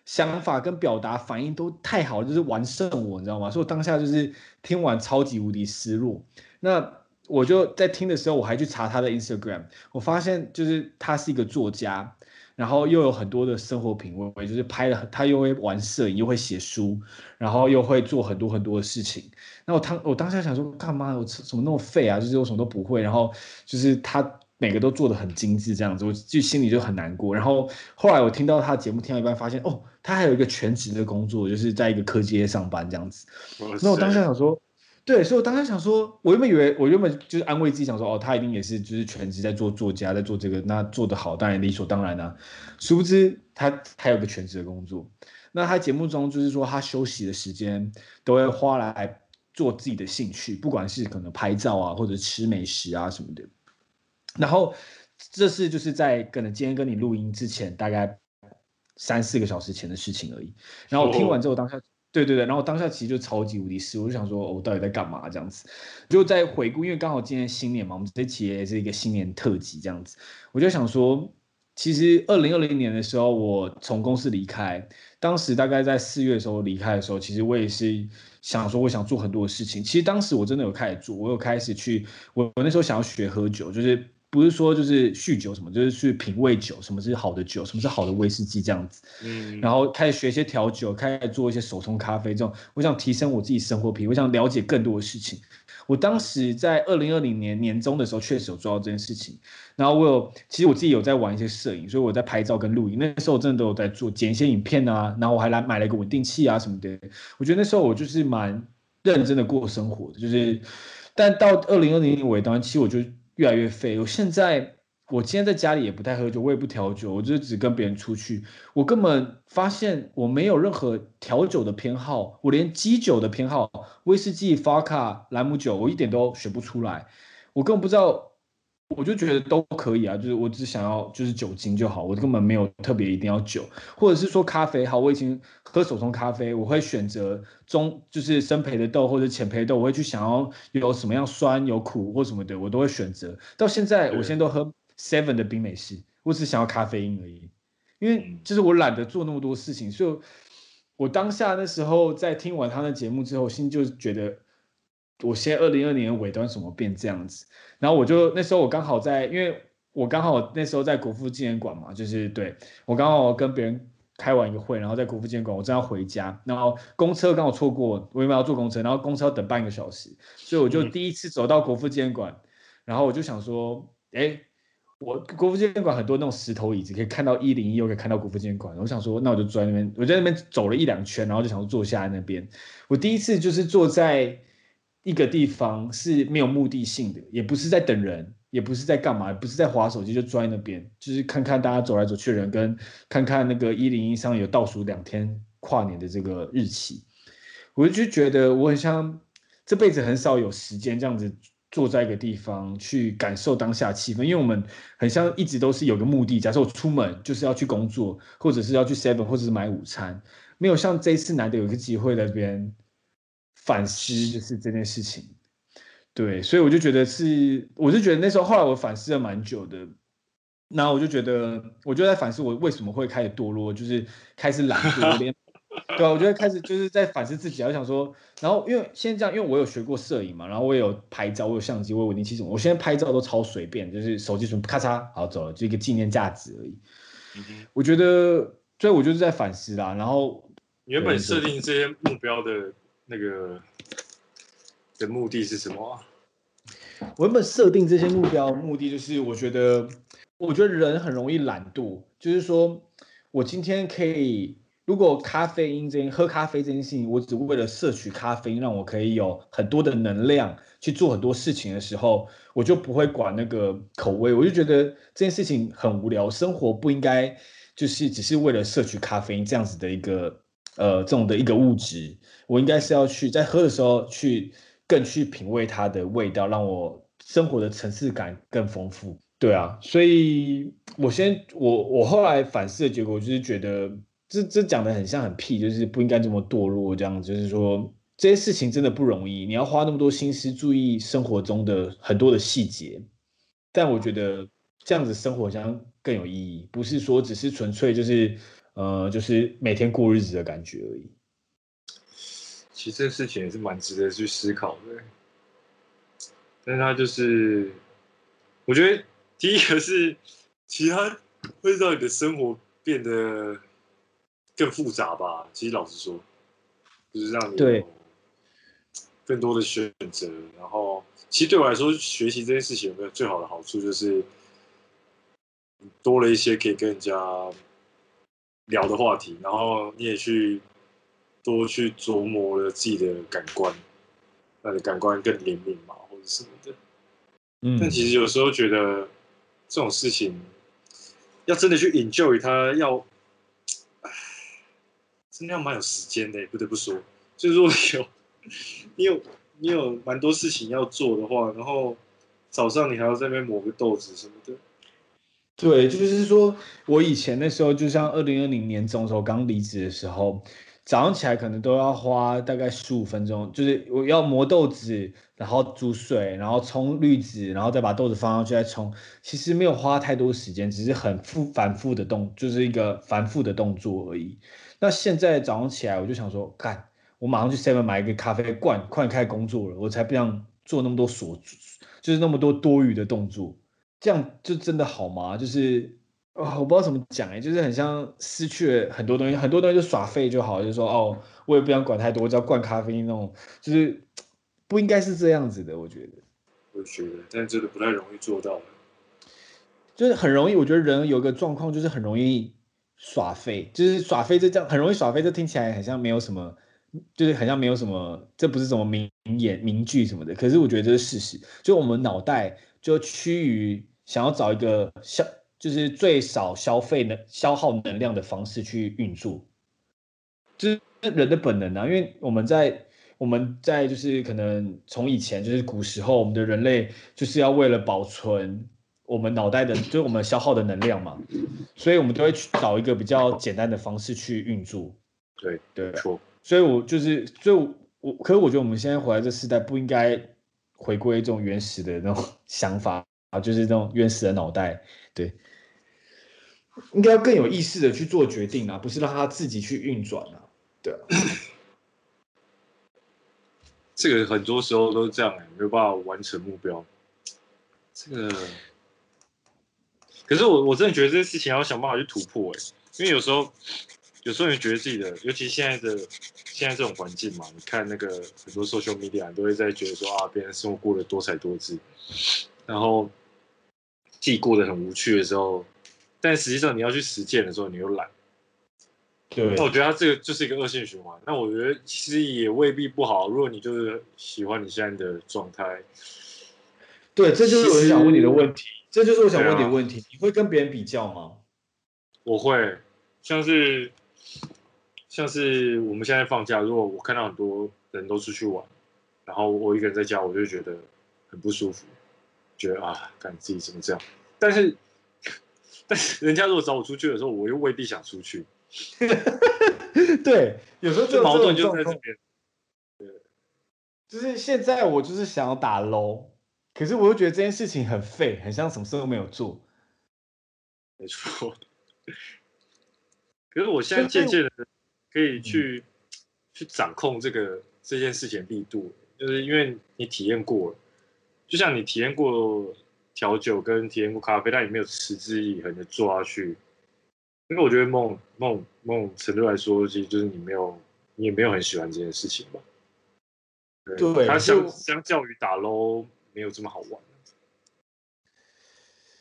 想法跟表达反应都太好了，就是完胜我，你知道吗？所以我当下就是听完超级无敌失落。那我就在听的时候，我还去查他的 Instagram，我发现就是他是一个作家，然后又有很多的生活品味，就是拍了他又会玩摄影，又会写书，然后又会做很多很多的事情。那我当我当下想说，干嘛我怎么那么废啊？就是我什么都不会，然后就是他。每个都做的很精致，这样子，我就心里就很难过。然后后来我听到他的节目，听到一半，发现哦，他还有一个全职的工作，就是在一个科技业上班这样子。那我当下想说，对，所以我当时想说，我原本以为，我原本就是安慰自己想说，哦，他一定也是就是全职在做作家，在做这个，那做得好，当然理所当然啊。殊不知他还有个全职的工作。那他节目中就是说，他休息的时间都会花来做自己的兴趣，不管是可能拍照啊，或者吃美食啊什么的。然后，这是就是在可能今天跟你录音之前，大概三四个小时前的事情而已。然后我听完之后，当下，对对对，然后当下其实就超级无敌失，我就想说，我到底在干嘛这样子？就在回顾，因为刚好今天新年嘛，我们这期也是一个新年特辑这样子，我就想说，其实二零二零年的时候，我从公司离开，当时大概在四月的时候离开的时候，其实我也是想说，我想做很多的事情。其实当时我真的有开始做，我有开始去，我我那时候想要学喝酒，就是不是说就是酗酒什么，就是去品味酒，什么是好的酒，什么是好的威士忌这样子。嗯，然后开始学一些调酒，开始做一些手冲咖啡这种，我想提升我自己生活品味，我想了解更多的事情。我当时在二零二零年年中的时候，确实有做到这件事情。然后我有，其实我自己有在玩一些摄影，所以我在拍照跟录影。那时候我真的都有在做剪一些影片啊。然后我还来买了一个稳定器啊什么的。我觉得那时候我就是蛮认真的过生活的，就是。但到二零二零年尾端，其实我就越来越废。我现在。我今天在家里也不太喝酒，我也不调酒，我就只跟别人出去。我根本发现我没有任何调酒的偏好，我连基酒的偏好，威士忌、法卡、兰姆酒，我一点都选不出来。我根本不知道，我就觉得都可以啊，就是我只想要就是酒精就好，我根本没有特别一定要酒，或者是说咖啡好，我已经喝手冲咖啡，我会选择中就是深焙的豆或者浅焙豆，我会去想要有什么样酸有苦或什么的，我都会选择。到现在，我现在都喝。Seven 的冰美式，我只想要咖啡因而已，因为就是我懒得做那么多事情，所以，我当下那时候在听完他的节目之后，心就觉得，我现在二零二零年尾端怎么变这样子？然后我就那时候我刚好在，因为我刚好那时候在国父纪念馆嘛，就是对我刚好跟别人开完一个会，然后在国父纪念馆，我正要回家，然后公车刚好错过，我原本要坐公车，然后公车要等半个小时，所以我就第一次走到国父纪念馆，然后我就想说，哎。我国父纪念馆很多那种石头椅子，可以看到一零一，又可以看到国父纪念馆。我想说，那我就坐在那边，我在那边走了一两圈，然后就想说坐下来那边。我第一次就是坐在一个地方是没有目的性的，也不是在等人，也不是在干嘛，也不是在划手机，就坐在那边，就是看看大家走来走去的人，跟看看那个一零一上有倒数两天跨年的这个日期。我就觉得我很像这辈子很少有时间这样子。坐在一个地方去感受当下气氛，因为我们很像一直都是有个目的。假设我出门就是要去工作，或者是要去 Seven，或者是买午餐，没有像这一次难得有一个机会在那边反思，就是这件事情。对，所以我就觉得是，我就觉得那时候后来我反思了蛮久的，然后我就觉得，我就在反思我为什么会开始堕落，就是开始懒惰，连。对啊，我觉得开始就是在反思自己，我想说，然后因为现在这样，因为我有学过摄影嘛，然后我也有拍照，我有相机，我有稳定器什么，我现在拍照都超随便，就是手机什么咔嚓，好走了，就一个纪念价值而已。嗯，我觉得，所以我就是在反思啦。然后
原本设定这些目标的那个的目的是什么啊？
我原本设定这些目标目的就是，我觉得，我觉得人很容易懒惰，就是说我今天可以。如果咖啡因这件喝咖啡这件事情，我只为了摄取咖啡，让我可以有很多的能量去做很多事情的时候，我就不会管那个口味。我就觉得这件事情很无聊，生活不应该就是只是为了摄取咖啡因这样子的一个呃这种的一个物质。我应该是要去在喝的时候去更去品味它的味道，让我生活的层次感更丰富。对啊，所以我先我我后来反思的结果就是觉得。这这讲的很像很屁，就是不应该这么堕落这样。就是说这些事情真的不容易，你要花那么多心思注意生活中的很多的细节。但我觉得这样子生活好像更有意义，不是说只是纯粹就是呃就是每天过日子的感觉而已。
其实这个事情也是蛮值得去思考的。但是它就是，我觉得第一个是，其他会让你的生活变得。更复杂吧，其实老实说，就是让你有更多的选择。然后，其实对我来说，学习这件事情有没有最好的好处，就是多了一些可以跟人家聊的话题。然后你也去多去琢磨了自己的感官，让你感官更灵敏嘛，或者什么的。嗯。但其实有时候觉得这种事情，要真的去 enjoy 它，要。真的要蛮有时间的，不得不说。就是说有你有你有蛮多事情要做的话，然后早上你还要在那边磨个豆子什么的。
对，就是说我以前那时候，就像二零二零年中的时候刚离职的时候，早上起来可能都要花大概十五分钟，就是我要磨豆子，然后煮水，然后冲滤纸，然后再把豆子放上去再冲。其实没有花太多时间，只是很复反复的动，就是一个反复的动作而已。那现在早上起来，我就想说，干，我马上去 Seven 买一个咖啡罐，快开工作了，我才不想做那么多琐，就是那么多多余的动作。这样就真的好吗？就是。哦，我不知道怎么讲哎，就是很像失去了很多东西，很多东西就耍废就好，就是说哦，我也不想管太多，我只要灌咖啡那种，就是不应该是这样子的，我觉得。
我觉得，但真的不太容易做到。
就是很容易，我觉得人有一个状况，就是很容易耍废，就是耍废这这样很容易耍废，这听起来很像没有什么，就是很像没有什么，这不是什么名言名句什么的。可是我觉得这是事实，就我们脑袋就趋于想要找一个消。就是最少消费能消耗能量的方式去运作，就是人的本能啊。因为我们在我们在就是可能从以前就是古时候，我们的人类就是要为了保存我们脑袋的，就是我们消耗的能量嘛，所以我们都会去找一个比较简单的方式去运作。
对对，错。
所以我就是，所以我可是我觉得我们现在回来这时代，不应该回归这种原始的那种 想法啊，就是这种原始的脑袋，对。应该要更有意识的去做决定啊，不是让他自己去运转啊。对啊，
这个很多时候都是这样哎，没有办法完成目标。这个，可是我我真的觉得这件事情要想办法去突破哎，因为有时候有时候你觉得自己的，尤其现在的现在这种环境嘛，你看那个很多 social media 都会在觉得说啊，别人生活过得多彩多姿，然后自己过得很无趣的时候。但实际上你要去实践的时候，你又懒。
对，
那我觉得它这个就是一个恶性循环。那我觉得其实也未必不好。如果你就是喜欢你现在的状态，
对，这就是我想问你的问题。这就是我想问你的问题。你会跟别人比较吗？
我会，像是像是我们现在放假，如果我看到很多人都出去玩，然后我一个人在家，我就觉得很不舒服，觉得啊，看自己怎么这样。但是。但是人家如果找我出去的时候，我又未必想出去。
对，有时候就
矛盾就在这边。对，
就是现在我就是想要打 low，可是我又觉得这件事情很废，很像什么事都没有做。
没错。可是我现在渐渐的可以去、嗯、去掌控这个这件事情的力度，就是因为你体验过了，就像你体验过。调酒跟体验过咖啡，但你没有持之以恒的做下去。因为我觉得某某某种程度来说，其实就是你没有，你也没有很喜欢这件事情吧？对，对它相相较于打 LOL 没有这么好玩。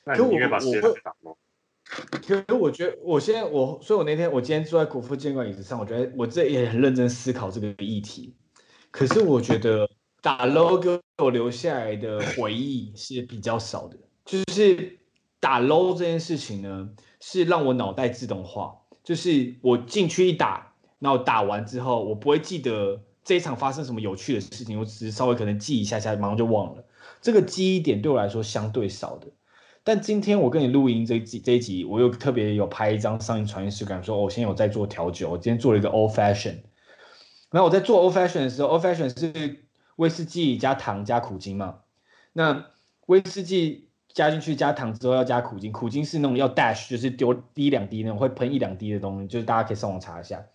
那你应该把时间去打 LOL。
可是我觉得，我现在我，所以我那天我今天坐在国父纪念馆椅子上，我觉得我这也很认真思考这个议题。可是我觉得。打 low 给我留下来的回忆是比较少的，就是打 low 这件事情呢，是让我脑袋自动化，就是我进去一打，然后打完之后，我不会记得这一场发生什么有趣的事情，我只是稍微可能记一下下，马上就忘了。这个记忆点对我来说相对少的。但今天我跟你录音这集这一集，我又特别有拍一张上一传讯感说，说我现在有在做调酒，我今天做了一个 Old Fashion。然后我在做 Old Fashion 的时候，Old Fashion 是。威士忌加糖加苦精嘛，那威士忌加进去加糖之后要加苦精，苦精是那种要 dash，就是丢滴两滴那种会喷一两滴的东西，就是大家可以上网查一下。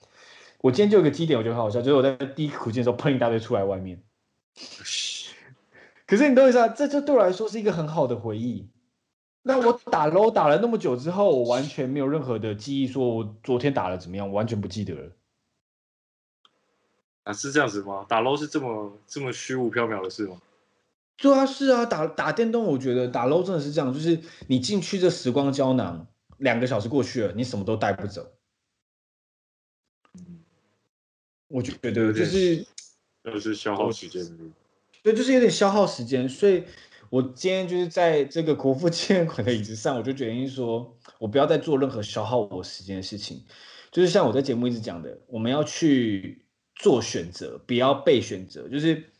我今天就有个基点，我觉得很好笑，就是我在滴苦精的时候喷一大堆出来外面。可是你懂我意思啊？这就对我来说是一个很好的回忆。那我打 low 打了那么久之后，我完全没有任何的记忆，说我昨天打了怎么样，我完全不记得了。
啊，是这样子吗？打 LOL 是这么这么虚无缥缈的事吗？
对啊，是啊，打打电动，我觉得打 LOL 真的是这样，就是你进去这时光胶囊，两个小时过去了，你什么都带不走。嗯，我觉得就是
就是消耗时间，
对，就是有点消耗时间，所以我今天就是在这个国父纪念馆的椅子上，我就决定说，我不要再做任何消耗我时间的事情，就是像我在节目一直讲的，我们要去。做选择，不要被选择。就是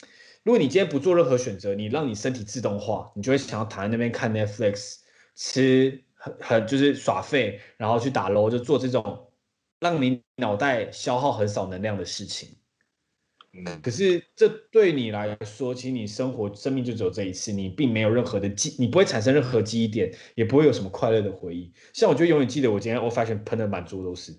如果你今天不做任何选择，你让你身体自动化，你就会想要躺在那边看 Netflix，吃很很就是耍废，然后去打 LOL，就做这种让你脑袋消耗很少能量的事情。
嗯，
可是这对你来说，其实你生活生命就只有这一次，你并没有任何的记，你不会产生任何记忆点，也不会有什么快乐的回忆。像我就永远记得我今天 old fashion 喷的满桌都是，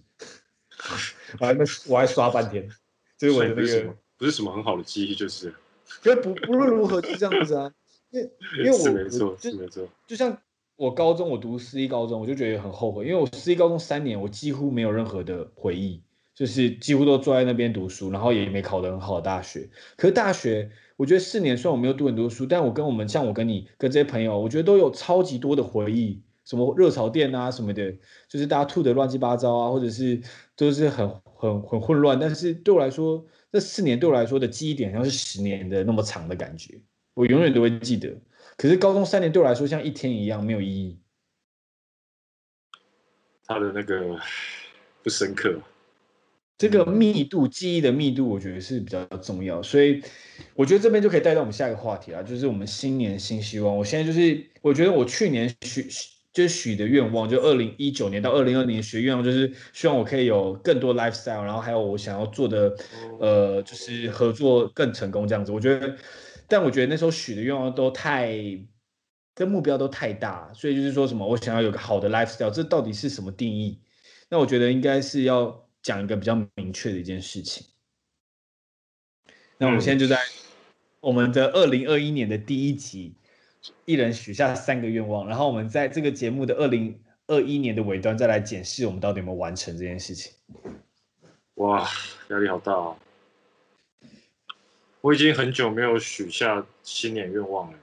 我还没我还刷半天，这是我的那个
不是什么很好的记忆，就是，
可不不论如何就这样子啊，因为 因为我
是没错
就是
没错，
就像。我高中我读私立高中，我就觉得很后悔，因为我私立高中三年，我几乎没有任何的回忆，就是几乎都坐在那边读书，然后也没考得很好的大学。可是大学，我觉得四年虽然我没有读很多书，但我跟我们像我跟你跟这些朋友，我觉得都有超级多的回忆，什么热炒店啊什么的，就是大家吐的乱七八糟啊，或者是都是很很很混乱。但是对我来说，这四年对我来说的记忆点，像是十年的那么长的感觉，我永远都会记得。可是高中三年对我来说像一天一样没有意义，
他的那个不深刻，
这个密度记忆的密度我觉得是比较重要，所以我觉得这边就可以带到我们下一个话题啊，就是我们新年新希望。我现在就是我觉得我去年许就是许的愿望，就二零一九年到二零二零年许愿望，就是希望我可以有更多 lifestyle，然后还有我想要做的呃就是合作更成功这样子，我觉得。但我觉得那时候许的愿望都太，跟目标都太大，所以就是说什么我想要有个好的 lifestyle，这到底是什么定义？那我觉得应该是要讲一个比较明确的一件事情。那我们现在就在我们的二零二一年的第一集，一人许下三个愿望，然后我们在这个节目的二零二一年的尾端再来检视我们到底有没有完成这件事情。
哇，压力好大啊！我已经很久没有许下新年愿望了，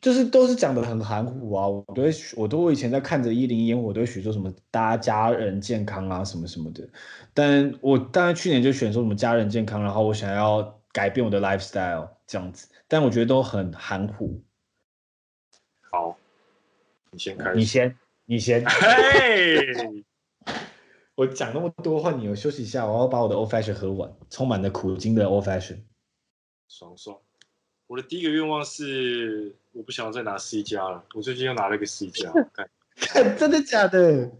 就是都是讲的很含糊啊。我都会，我都我以前在看着一零烟火，我都会许说什么大家家人健康啊什么什么的。但我当然去年就选说什么家人健康，然后我想要改变我的 lifestyle 这样子，但我觉得都很含糊。
好，你先开始，
你先，你先。
嘿。
我讲那么多话，你有休息一下，我要把我的 Old Fashion 喝完，充满了苦精的 Old Fashion，
爽爽。我的第一个愿望是，我不想要再拿 C 加了。我最近又拿了一个 C 加，
看，真的假的？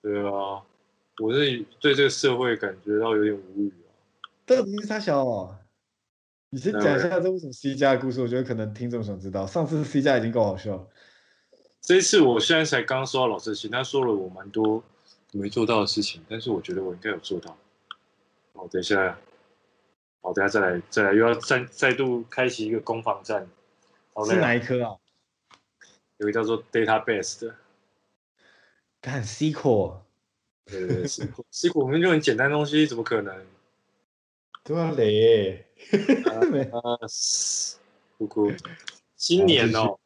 对啊，我是对这个社会感觉到有点无语啊。
到底是他小啊？你先讲一下这为什么 C 加的故事，我觉得可能听众想知道。上次 C 加已经够好笑了，
这一次我现在才刚收到老师的信，他说了我蛮多。没做到的事情，但是我觉得我应该有做到。好，等一下，好，等下再来，再来，又要再再度开启一个攻防战。
是哪一科啊？
有一个叫做 Database 的。
干 SQL。
对对对，SQL，SQL 我们就很简单的东西，怎么可能？
对啊，雷。
啊，姑姑。今年哦，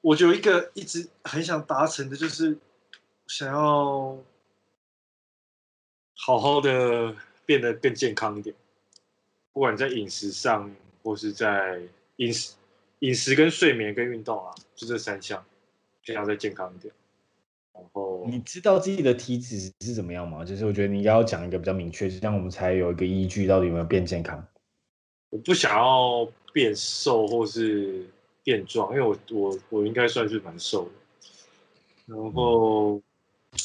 我就有一个一直很想达成的，就是。想要好好的变得更健康一点，不管在饮食上，或是在饮食、饮食跟睡眠跟运动啊，就这三项，想要再健康一点。然后
你知道自己的体脂是怎么样吗？就是我觉得你应该要讲一个比较明确，这样我们才有一个依据，到底有没有变健康。
我不想要变瘦或是变壮，因为我我我应该算是蛮瘦的。然后。嗯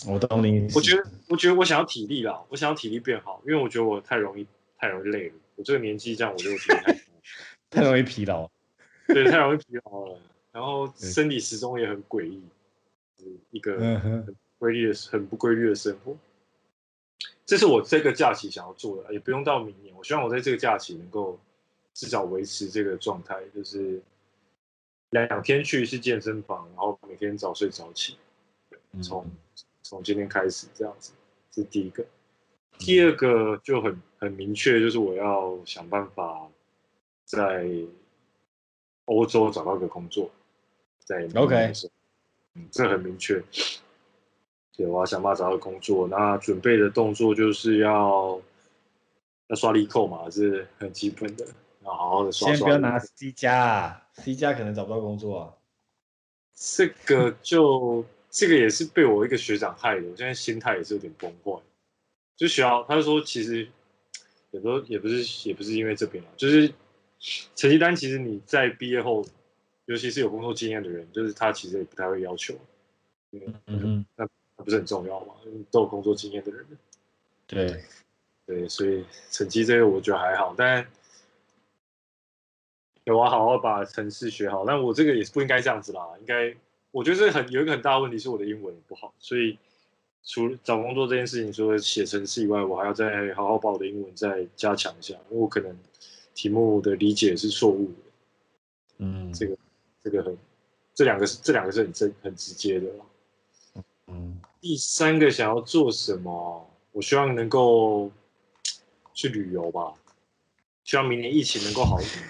我懂你。
我觉得，我觉得我想要体力啦，我想要体力变好，因为我觉得我太容易，太容易累了。我这个年纪这样，我就太
太容易疲劳，
对，太容易疲劳了。然后身体时钟也很诡异，一个很规律的、很不规律的生活。这是我这个假期想要做的，也不用到明年。我希望我在这个假期能够至少维持这个状态，就是两天去一次健身房，然后每天早睡早起，从。从今天开始这样子，这是第一个。第二个就很很明确，就是我要想办法在欧洲找到一个工作，在
OK，
嗯，这很明确。对，我要想办法找到工作。那准备的动作就是要要刷力扣嘛，是很基本的，要好好的刷。
先不要拿 C 加，C 加可能找不到工作啊。
这个就。这个也是被我一个学长害的，我现在心态也是有点崩坏。就学校，他就说，其实有时候也不是，也不是因为这边啊，就是成绩单，其实你在毕业后，尤其是有工作经验的人，就是他其实也不太会要求。嗯嗯，那还不是很重要嘛，都有工作经验的人。
对，
对，所以成绩这个我觉得还好，但有啊，好好把程式学好。但我这个也是不应该这样子啦，应该我觉得这很有一个很大的问题是我的英文不好，所以除了找工作这件事情，除了写程式以外，我还要再好好把我的英文再加强一下，因为我可能题目的理解是错误的。
嗯，
这个这个很，这两个是这两个是很真很直接的。
嗯，
第三个想要做什么？我希望能够去旅游吧，希望明年疫情能够好一点。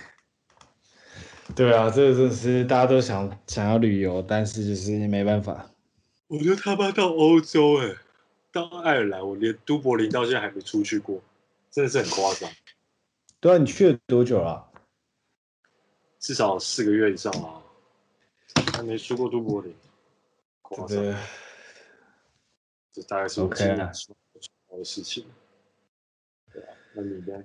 对啊，这个真是大家都想想要旅游，但是就是没办法。
我觉得他妈到欧洲哎，到爱尔兰，我连都柏林到现在还没出去过，真的是很夸张。
对啊，你去了多久了？
至少四个月以上啊，还没输过都柏林，夸张。这大概是我今年做的事情。Okay. 对啊，那你呢？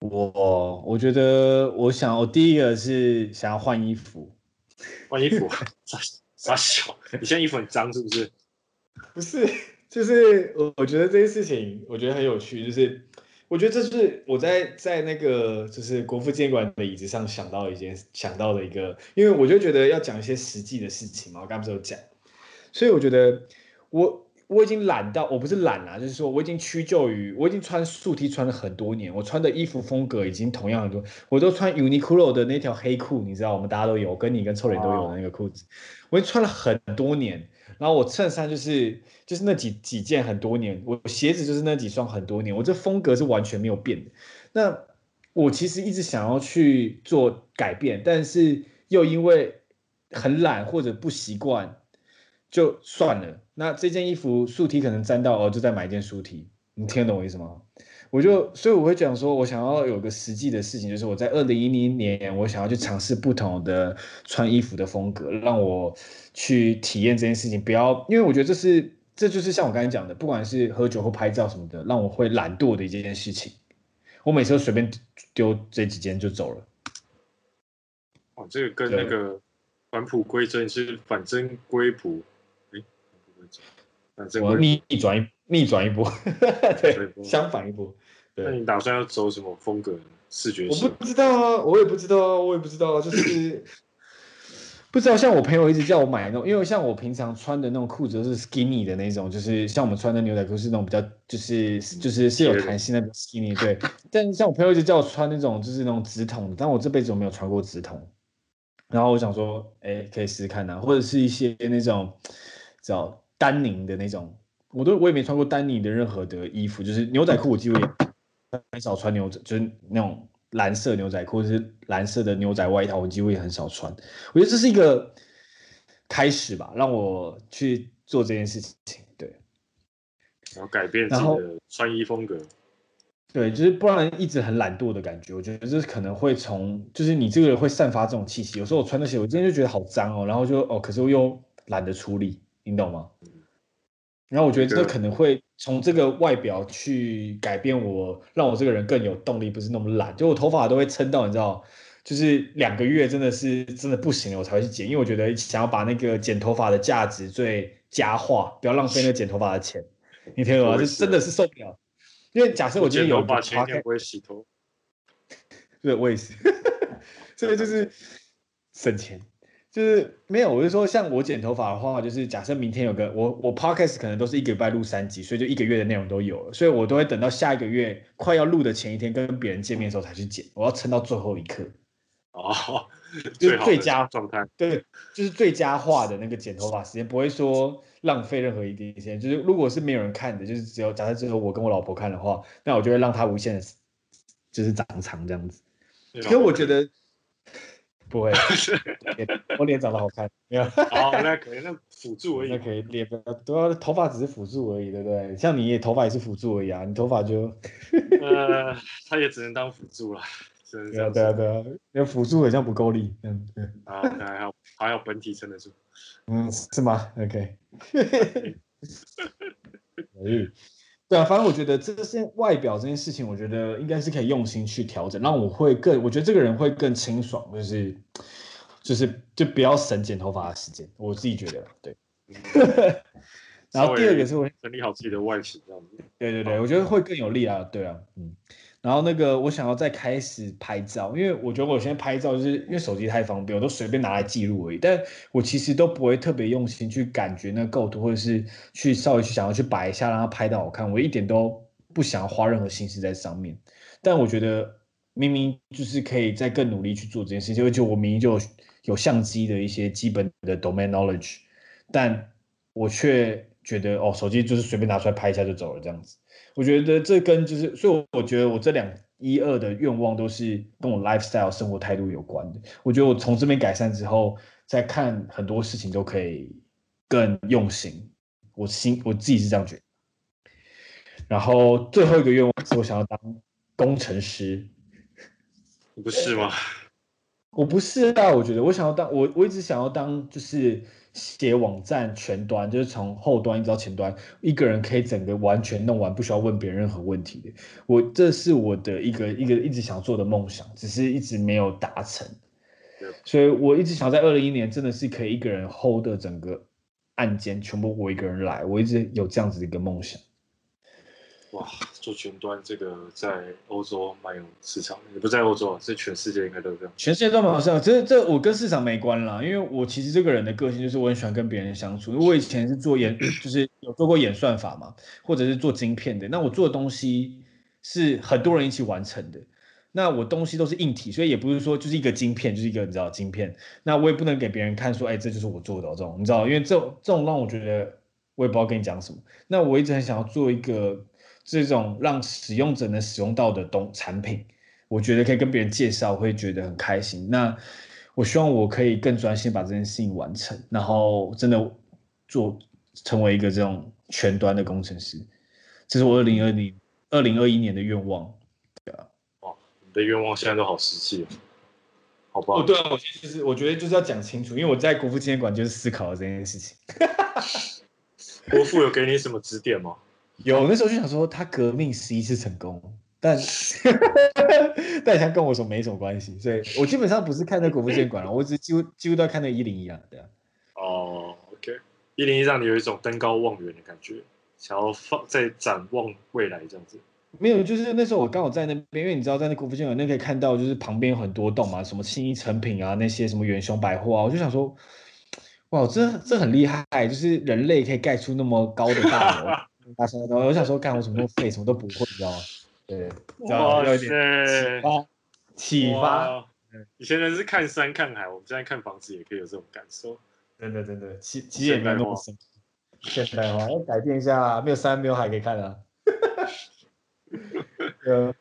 我我觉得，我想，我第一个是想要换衣服。
换衣服？傻傻小，你现在衣服很脏是不是？
不是，就是我我觉得这件事情，我觉得很有趣，就是我觉得这是我在在那个就是国父纪念馆的椅子上想到一件想到的一个，因为我就觉得要讲一些实际的事情嘛，我刚不是有讲，所以我觉得我。我已经懒到，我不是懒啦，就是说我已经屈就于，我已经穿素 T 穿了很多年，我穿的衣服风格已经同样很多，我都穿 Uniqlo 的那条黑裤，你知道，我们大家都有，跟你跟臭脸都有的那个裤子，我已经穿了很多年，然后我衬衫就是就是那几几件很多年，我鞋子就是那几双很多年，我这风格是完全没有变的。那我其实一直想要去做改变，但是又因为很懒或者不习惯。就算了，那这件衣服素 T 可能沾到哦，就再买一件素 T，你听得懂我意思吗？我就所以我会讲说，我想要有个实际的事情，就是我在二零一零年，我想要去尝试不同的穿衣服的风格，让我去体验这件事情。不要，因为我觉得这是这就是像我刚才讲的，不管是喝酒或拍照什么的，让我会懒惰的一件事情。我每次都随便丢这几件就走了。
哦，这个跟那个返璞归真是反真归璞。
我逆转一逆转一波，对，相反一波。对，
那你打算要走什么风格？视觉？
我不知道啊，我也不知道啊，我也不知道啊，就是 不知道。像我朋友一直叫我买那种，因为像我平常穿的那种裤子都是 skinny 的那种，就是像我们穿的牛仔裤是那种比较，就是就是是有弹性的 skinny。对，但像我朋友一直叫我穿那种就是那种直筒，但我这辈子我没有穿过直筒。然后我想说，哎，可以试试看呐，或者是一些那种叫。丹宁的那种，我都我也没穿过丹宁的任何的衣服，就是牛仔裤，我几乎也很少穿牛仔，就是那种蓝色牛仔裤，或者是蓝色的牛仔外套，我几乎也很少穿。我觉得这是一个开始吧，让我去做这件事情，对，
然后改变自己的穿衣风格，
对，就是不然一直很懒惰的感觉，我觉得这可能会从，就是你这个人会散发这种气息。有时候我穿那些，我今天就觉得好脏哦，然后就哦，可是我又懒得处理。你懂吗？然后我觉得这可能会从这个外表去改变我，让我这个人更有动力，不是那么懒。就我头发都会撑到，你知道，就是两个月真的是真的不行了，我才会去剪。因为我觉得想要把那个剪头发的价值最佳化，不要浪费那个剪头发的钱。你听懂吗？这真的是受不了。因为假设我今天有
把钱，天不会洗头。
对，我也是。这个就是省钱。就是没有，我就说像我剪头发的话，就是假设明天有个我我 podcast 可能都是一个礼拜录三集，所以就一个月的内容都有了，所以我都会等到下一个月快要录的前一天跟别人见面的时候才去剪，我要撑到最后一刻。
哦，
就是最佳状态，对，就是最佳化的那个剪头发时间，不会说浪费任何一点时间。就是如果是没有人看的，就是只有假设只有我跟我老婆看的话，那我就会让她无限的，就是长长这样子。因为我觉得。不会，我脸长得好看，没有。
好，那可以，那辅助而已。
那可以，脸不要，都要头发只是辅助而已，对不对？像你也头发也是辅助而已啊，你头发就，
呃，他也只能当辅助了。
对啊，对啊，对啊，那辅助好像不够力，嗯，对。
啊，还好还好本体撑得住。
嗯，是吗？OK。可以。对啊，反正我觉得这些外表这件事情，我觉得应该是可以用心去调整，让我会更，我觉得这个人会更清爽，就是就是就不要省剪头发的时间，我自己觉得，对，然后第二个是我
整理好自己的外形这样子。
对对对，我觉得会更有利啊，对啊，嗯。然后那个我想要再开始拍照，因为我觉得我现在拍照就是因为手机太方便，我都随便拿来记录而已。但我其实都不会特别用心去感觉那构图，或者是去稍微去想要去摆一下，让它拍到好看。我一点都不想要花任何心思在上面。但我觉得明明就是可以再更努力去做这件事情，而且我明明就有，有相机的一些基本的 domain knowledge，但我却觉得哦，手机就是随便拿出来拍一下就走了这样子。我觉得这跟就是，所以我觉得我这两一二的愿望都是跟我 lifestyle 生活态度有关的。我觉得我从这边改善之后，再看很多事情都可以更用心。我心我自己是这样觉得。然后最后一个愿望是我想要当工程师。
你不是吗？
我不是啊，我觉得我想要当我我一直想要当就是。写网站全端，就是从后端一直到前端，一个人可以整个完全弄完，不需要问别人任何问题的。我这是我的一个一个一直想做的梦想，只是一直没有达成。所以我一直想在二零一年真的是可以一个人 hold 的整个案件全部我一个人来，我一直有这样子的一个梦想。
哇，做全端这个在欧洲蛮有市场，也不在欧洲啊，在全世界应该都这样。
全世界都蛮有市场，这这我跟市场没关啦，因为我其实这个人的个性就是我很喜欢跟别人相处。我以前是做演，就是有做过演算法嘛，或者是做晶片的。那我做的东西是很多人一起完成的。那我东西都是硬体，所以也不是说就是一个晶片，就是一个你知道晶片。那我也不能给别人看说，哎，这就是我做的这种，你知道，因为这这种让我觉得我也不知道跟你讲什么。那我一直很想要做一个。这种让使用者能使用到的东产品，我觉得可以跟别人介绍，会觉得很开心。那我希望我可以更专心把这件事情完成，然后真的做成为一个这种全端的工程师。这是我二零二零二零二一年的愿望。对啊，
哇，你的愿望现在都好实际，好不好？
哦，对啊，我就是我觉得就是要讲清楚，因为我在国父纪念馆就是思考了这件事情。
国父有给你什么指点吗？
有那时候就想说他革命十一次成功，但 但他跟我说没什么关系，所以我基本上不是看那国父纪念馆了，我只几乎几乎都要看那一零一啊，对啊。
哦，OK，一零一让你有一种登高望远的感觉，想要放在展望未来这样子。
没有，就是那时候我刚好在那边，因为你知道在那国父纪念馆那可以看到，就是旁边有很多栋嘛，什么新一成品啊，那些什么远雄百货啊，我就想说，哇，这这很厉害，就是人类可以盖出那么高的大楼。大声的，我想说，干我什么都废，什么都不会，你知道吗？对，
哇塞，启发，
启发。
以前人是看山看海，我们现在看房子也可以有这种感受。
真的，真的，起起眼没那么深。现代化要改变一下，没有山没有海可以看啊。
呃，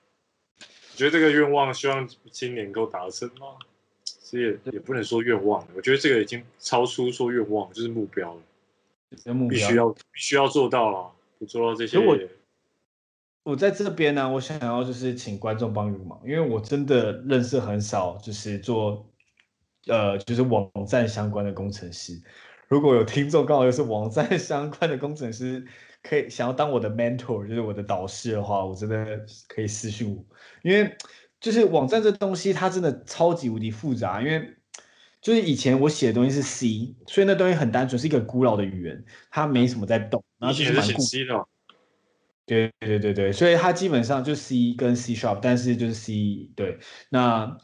你觉得这个愿望希望今年能够达成吗？其实也也不能说愿望，我觉得这个已经超出说愿望，就是目标了。目标必须要必须要做到了。做到这些，
我我在这边呢，我想要就是请观众帮个忙，因为我真的认识很少，就是做呃就是网站相关的工程师。如果有听众刚好又是网站相关的工程师，可以想要当我的 mentor，就是我的导师的话，我真的可以私信我，因为就是网站这东西它真的超级无敌复杂，因为就是以前我写的东西是 C，所以那东西很单纯，是一个古老的语言，它没什么在动。然后就是蛮酷的，对对对对，所以它基本上就 C 跟 C sharp，但是就是 C 对。那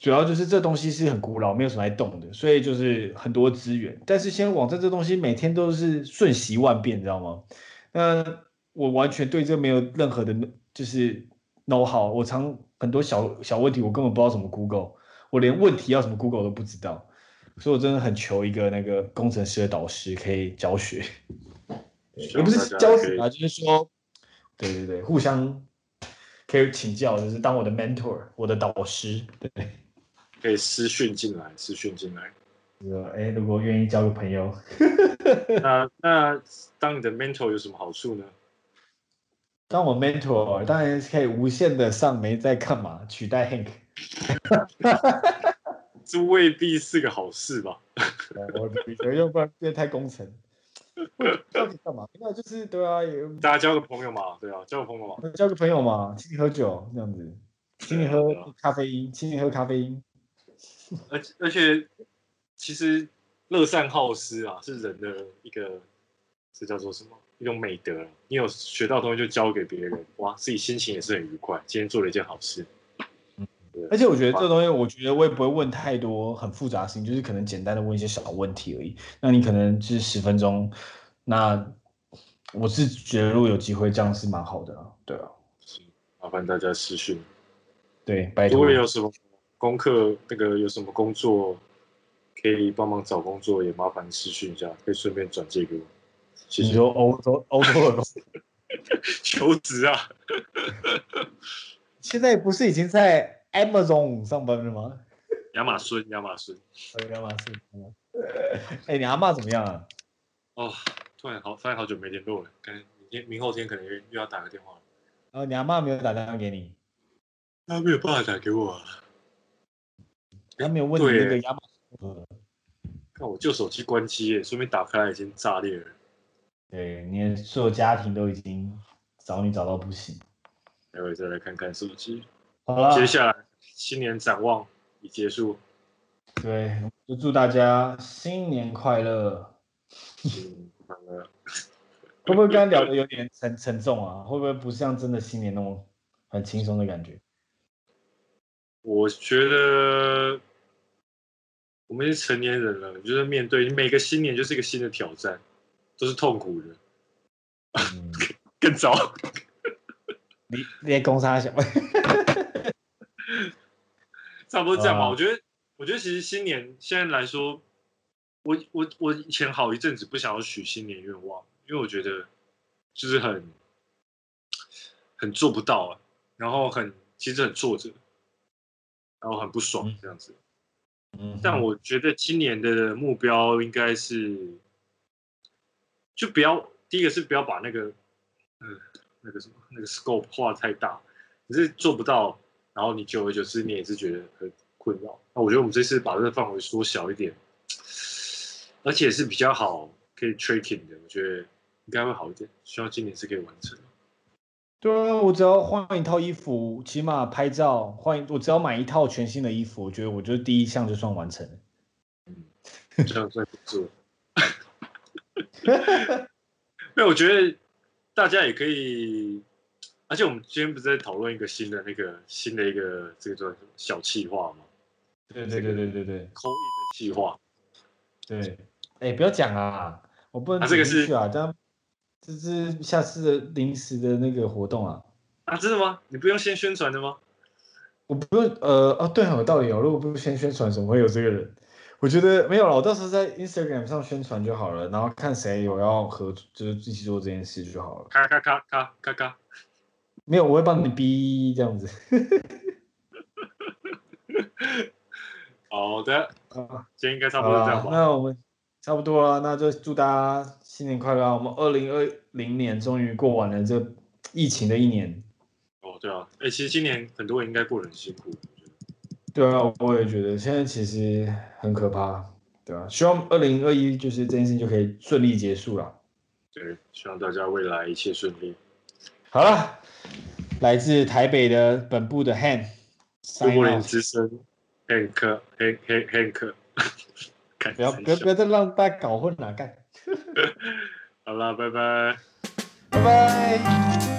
主要就是这东西是很古老，没有什么在动的，所以就是很多资源。但是现在网站这东西每天都是瞬息万变，你知道吗？那我完全对这没有任何的，就是 know how。我常很多小小问题，我根本不知道怎么 Google，我连问题要什么 Google 都不知道。所以我真的很求一个那个工程师的导师可以教学。也不是教学啊，就是说，对对对，互相可以请教，就是当我的 mentor，我的导师，对，
可以私讯进来，私讯进来。
说，哎，如果愿意交个朋友，
那那当你的 mentor 有什么好处呢？
当我 mentor，当然可以无限的上没在干嘛，取代 Hank。
这未必是个好事吧？
我觉得要不然变太工程。到底干嘛？那就是对啊，也
大家交个朋友嘛，对啊，交个朋友嘛，
交个朋友嘛，请你喝酒这样子，请你喝咖啡因，请你喝咖啡因。
而 而且，其实乐善好施啊，是人的一个这叫做什么？一种美德。你有学到东西就教给别人，哇，自己心情也是很愉快。今天做了一件好事。
嗯，而且我觉得这个东西，我觉得我也不会问太多很复杂的事情，就是可能简单的问一些小问题而已。那你可能就是十分钟，那我是觉得如果有机会这样是蛮好的啊。对啊，
麻烦大家私讯。
对，拜托。
如果有什么功课，那个有什么工作可以帮忙找工作，也麻烦私讯一下，可以顺便转借给我。谢谢。
你说欧洲欧洲的工作
求职啊？
现在不是已经在 Amazon 上班了吗？
亚马逊，亚马逊。
亚马逊。哎、欸，你阿妈怎么样啊？
哦，突然好，突然好久没联络了，可能明天、明后天可能又又要打个电话了。
哦，你阿妈没有打电话给你？
他没有办法打给我啊。
他没有问你那个亚马逊。
看我旧手机关机耶，顺便打开来已经炸裂了。
对，你所有家庭都已经找你找到不行。
待会再来看看手机。
好了，
接下来新年展望已结束。
对，就祝大家新年快乐。
新年快乐。
会不会刚刚聊的有点沉沉重啊？会不会不像真的新年那么很轻松的感觉？
我觉得我们是成年人了，就是面对每个新年就是一个新的挑战。都是痛苦的，嗯、更糟。
你你在攻杀小，
差不多这样吧。啊、我觉得，我觉得其实新年现在来说，我我我以前好一阵子不想要许新年愿望，因为我觉得就是很很做不到啊，然后很其实很挫折，然后很不爽这样子。嗯，但我觉得今年的目标应该是。就不要，第一个是不要把那个，嗯，那个什么，那个 scope 画太大，可是做不到，然后你久而久之你也是觉得很困扰。那我觉得我们这次把这个范围缩小一点，而且是比较好可以 tracking 的，我觉得应该会好一点。希望今年是可以完成。
对啊，我只要换一套衣服，起码拍照换，我只要买一套全新的衣服，我觉得我觉得第一项就算完成了。
嗯，这样算不错。因为我觉得大家也可以，而且我们今天不是在讨论一个新的那个新的一个这个叫什么小企划吗？
对对对对对对，
口音的企划。
对，哎，不要讲啊，我不能啊，这个是啊，这样这是下次的临时的那个活动啊。
啊，真的吗？你不用先宣传的吗？
我不用，呃，哦，对，有道理哦。如果不先宣传，怎么会有这个人？我觉得没有了，我到时候在 Instagram 上宣传就好了，然后看谁有要合作，就是一起做这件事就好了。
咔咔咔咔咔咔，
没有，我会帮你逼这样子。
好的，啊，今天应该差不多这样吧。
那我们差不多了，那就祝大家新年快乐！我们二零二零年终于过完了这疫情的一年。
哦，对啊，哎，其实今年很多人应该过得很辛苦。
对啊，我也觉得现在其实很可怕，对啊，希望二零二一就是这件事情就可以顺利结束了。
对，希望大家未来一切顺利。
好了，来自台北的本部的 Han，
中国人之声，Hank，Hank Hank，
不要不要不要再让大家搞混了，干。
好了，拜拜，
拜拜。